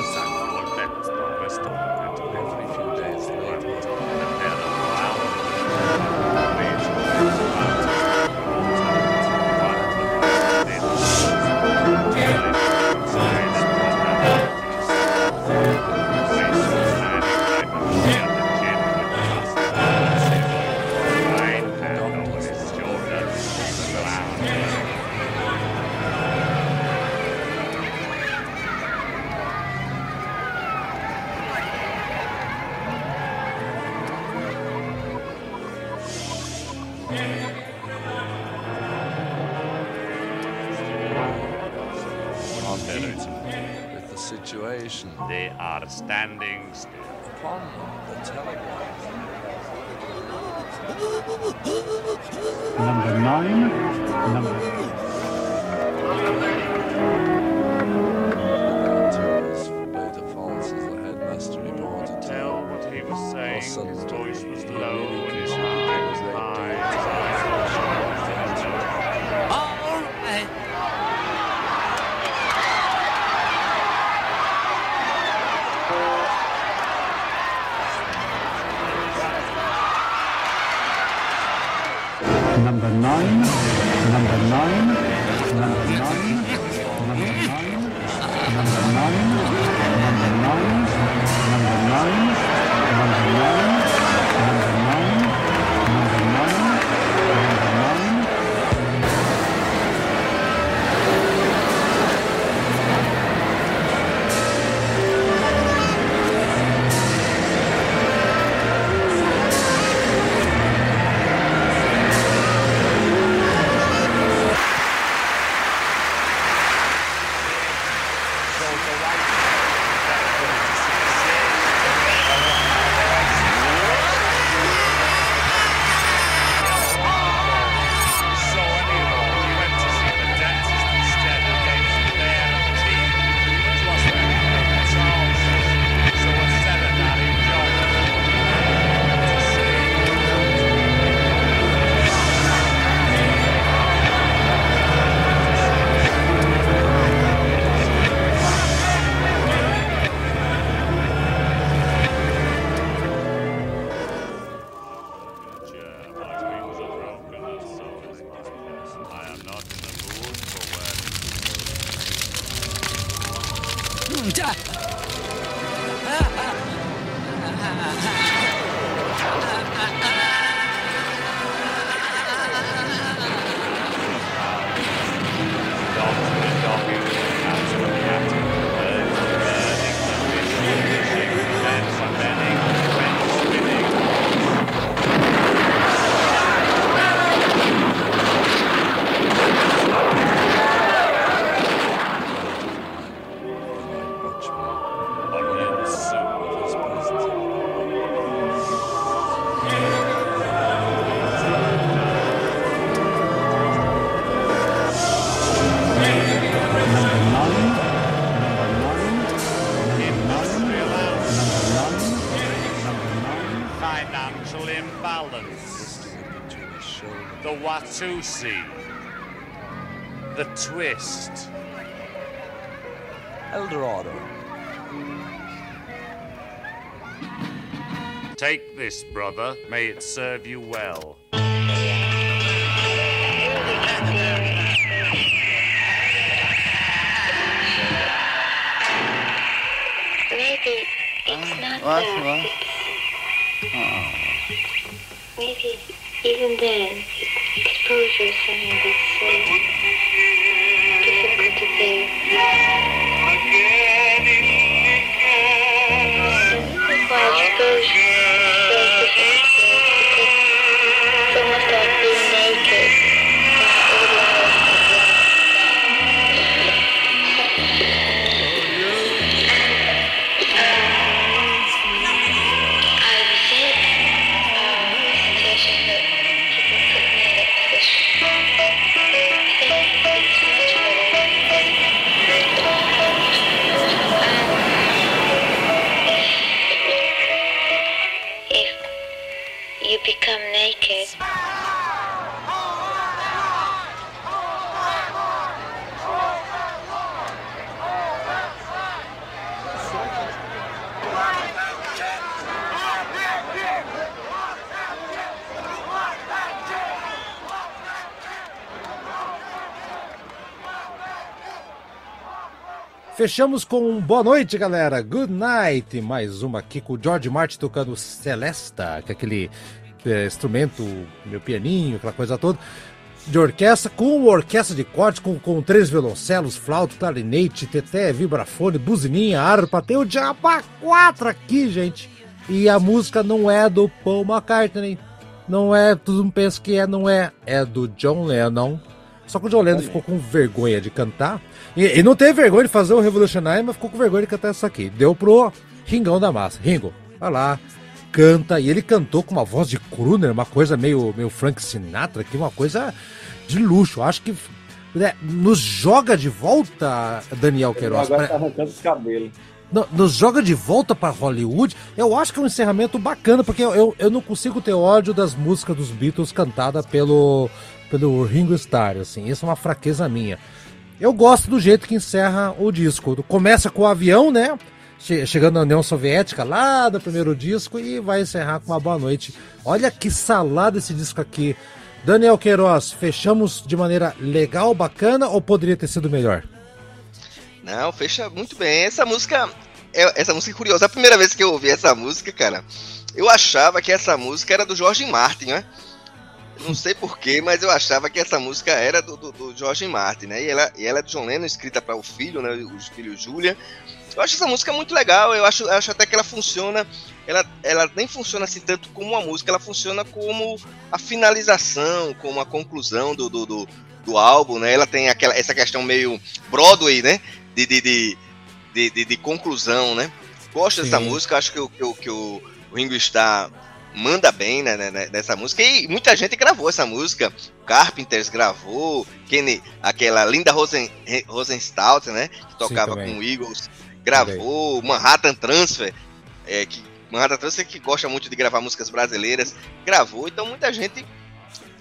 cosa como el texto financial imbalance, the Watusi, the twist, Eldorado. Take this, brother. May it serve you well. Maybe it's not what, there. What? Maybe even then, exposure is something that's so difficult to bear. Fechamos com boa noite, galera. Good night. Mais uma aqui com o George Martin tocando Celesta, que é aquele é, instrumento, meu pianinho, aquela coisa toda. De orquestra, com orquestra de corte, com, com três violoncelos, flauta, clarinete, teté, vibrafone, buzininha, harpa. Tem o Diaba 4 aqui, gente. E a música não é do Paul McCartney. Não é, todo mundo pensa que é, não é. É do John Lennon. Só que o John Lennon ficou com vergonha de cantar. E, e não teve vergonha de fazer o Revolutionary, mas ficou com vergonha de cantar isso aqui. Deu pro Ringão da Massa. Ringo, vai lá, canta. E ele cantou com uma voz de crooner, uma coisa meio, meio Frank Sinatra, que uma coisa de luxo. Acho que né, nos joga de volta, Daniel Queiroz. Agora pra- tá arrancando os cabelos. no- nos joga de volta para Hollywood, eu acho que é um encerramento bacana, porque eu, eu, eu não consigo ter ódio das músicas dos Beatles cantada pelo, pelo Ringo Starr, assim, isso é uma fraqueza minha. Eu gosto do jeito que encerra o disco. Começa com o avião, né? Che- Chegando na União Soviética, lá do primeiro disco, e vai encerrar com uma boa noite. Olha que salada esse disco aqui. Daniel Queiroz, fechamos de maneira legal, bacana, ou poderia ter sido melhor? Não, fecha muito bem. Essa música. é- essa música é curiosa. A primeira vez que eu ouvi essa música, cara, eu achava que essa música era do Jorge Martin, né? Não sei porquê, mas eu achava que essa música era do, do, do Jorge Martin, né? E ela, e ela é do John Lennon, escrita para o filho, né? O filho Julia. Eu acho essa música muito legal. Eu acho, acho até que ela funciona. Ela, ela nem funciona assim tanto como uma música, ela funciona como a finalização, como a conclusão do, do, do, do álbum, né? Ela tem aquela, essa questão meio Broadway, né? De, de, de, de, de- de conclusão, né? Gosto dessa Sim. música, acho que, o- que, o- que o Ringo Starr manda bem né, né, né, nessa música. E muita gente gravou essa música. Carpenters gravou, Kenny, aquela Linda Rosen, Rosenstadt, né? Que tocava também. com o Eagles, gravou. Manhattan Transfer, é, que Manhattan Transfer que gosta muito de gravar músicas brasileiras, gravou. Então muita gente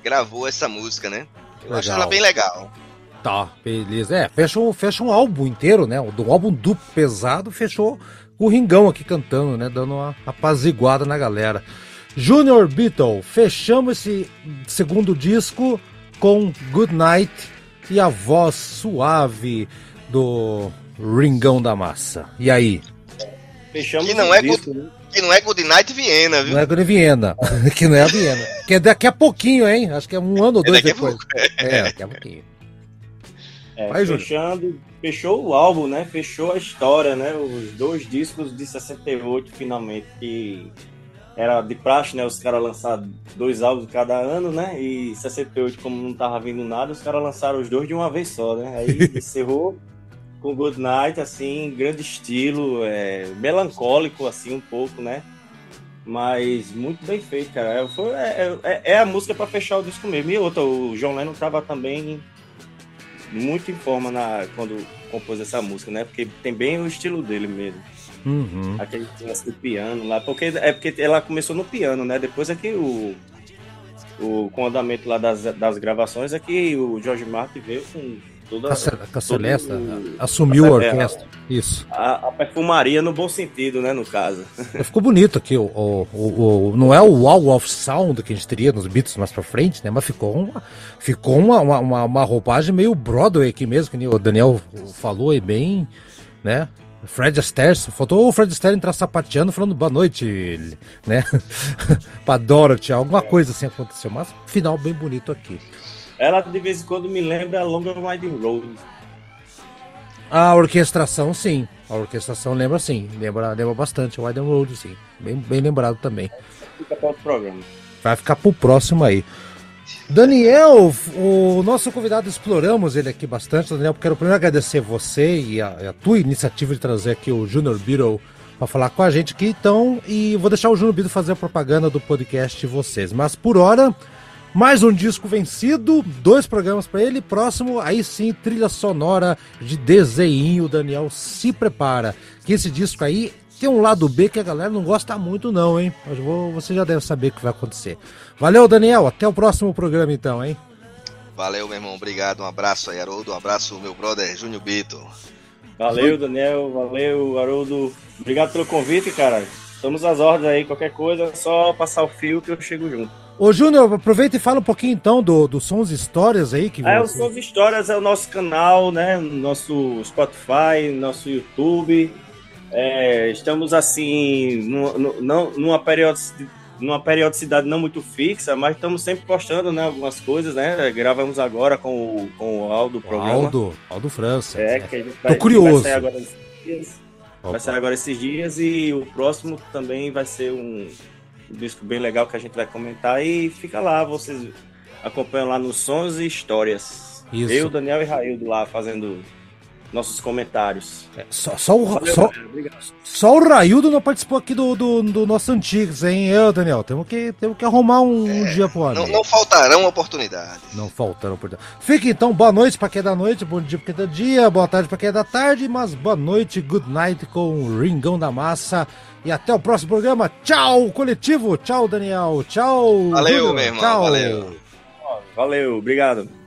gravou essa música, né? Eu acho Legal. ela bem legal. Tá, beleza. É, fecha um, fecha um álbum inteiro, né? Do álbum duplo pesado fechou o Ringão aqui cantando, né? Dando uma apaziguada na galera. Junior Beatle, fechamos esse segundo disco com Good Night e a voz suave do Ringão da Massa. E aí? Fechamos Que não o é disco, né? Que não é Good Night Viena, viu? Não é Good Viena, que não é a Viena. Que é daqui a pouquinho, hein? Acho que é um ano ou É dois daqui a depois. pouco. É, daqui a pouquinho. É, Vai, Júlio. fechando, fechou o álbum, né? Fechou a história, né? Os dois discos de 68, finalmente, que era de praxe, né? Os caras lançaram dois álbuns cada ano, né? E 68, como não tava vindo nada, os caras lançaram os dois de uma vez só, né? Aí encerrou com Good Night, assim, grande estilo, é, melancólico, assim, um pouco, né? Mas muito bem feito, cara. É, foi- é- é- é a música para fechar o disco mesmo. E outra, o John Lennon tava também muito em forma na, quando compôs essa música, né? Porque tem bem o estilo dele mesmo. Uhum. Aquele lance do piano lá. Porque, é porque ela começou no piano, né? Depois é que o, o com o andamento lá das, das gravações é que o George Martin veio com toda a Ce- com a Celeste, todo- assumiu a É, orquestra. Isso. a, a perfumaria no bom sentido, né? No caso. Ficou bonito aqui. O, o, o- o- não é o Wall of Sound que a gente teria nos Beatles mais pra frente, né? Mas ficou uma, ficou uma, uma, uma, uma roupagem meio Broadway aqui mesmo, que nem o Daniel falou aí bem, né? Fred Astaire, faltou o Fred Astaire entrar sapateando falando boa noite, né? pra Dorothy, alguma coisa assim aconteceu, mas final bem bonito aqui. Ela de vez em quando me lembra Longer Winding Road. A orquestração, sim. A orquestração lembra sim. Lembra, lembra bastante. O Widen Road, sim. Bem, bem lembrado também. Fica para outro programa. Vai ficar pro próximo aí. Daniel, o nosso convidado, exploramos ele aqui bastante. Daniel, quero primeiro agradecer você e a, a tua iniciativa de trazer aqui o Junior Beatle para falar com a gente aqui. Então, e vou deixar o Junior Beatle fazer a propaganda do podcast de vocês. Mas por hora, mais um disco vencido, dois programas para ele. Próximo, aí sim, trilha sonora de desenho. Daniel se prepara. Que esse disco aí tem um lado B que a galera não gosta muito, não, hein? Mas vou- você já deve saber o que vai acontecer. Valeu, Daniel. Até o próximo programa, então, hein? Valeu, meu irmão. Obrigado. Um abraço aí, Haroldo. Um abraço, meu brother Júnior Bito. Valeu, Daniel. Valeu, Haroldo. Obrigado pelo convite, cara. Estamos às ordens aí. Qualquer coisa, é só passar o fio que eu chego junto. Ô, Júnior, aproveita e fala um pouquinho então do, do Sons Histórias aí. Que É, o Sons Histórias é o nosso canal, né? Nosso Spotify, nosso YouTube. É, estamos assim, nu- nu- não, numa, periodicidade, numa periodicidade não muito fixa, mas estamos sempre postando né, algumas coisas, né? Gravamos agora com o, com o Aldo do programa. Aldo, Aldo França. É, que a gente Tô curioso. Vai sair agora esses dias. Opa. Vai sair agora esses dias e o próximo também vai ser um, um disco bem legal que a gente vai comentar. E fica lá, vocês acompanham lá nos Sons e Histórias. Isso. Eu, Daniel e Raildo lá fazendo nossos comentários. Só, só o, Valeu, só, só o Raildo não participou aqui do, do, do nosso Antigas, hein? Eu, Daniel, temos que, temos que arrumar um, um dia pro Não, homem. não faltarão oportunidades. Não faltaram oportunidades. Fique então, boa noite pra quem é da noite, bom dia pra quem é da dia, boa tarde pra quem é da tarde, mas boa noite, good night com o Ringão da Massa. E até o próximo programa. Tchau, coletivo. Tchau, Daniel. Tchau. Valeu, Júnior. meu irmão, Tchau. valeu. Valeu, obrigado.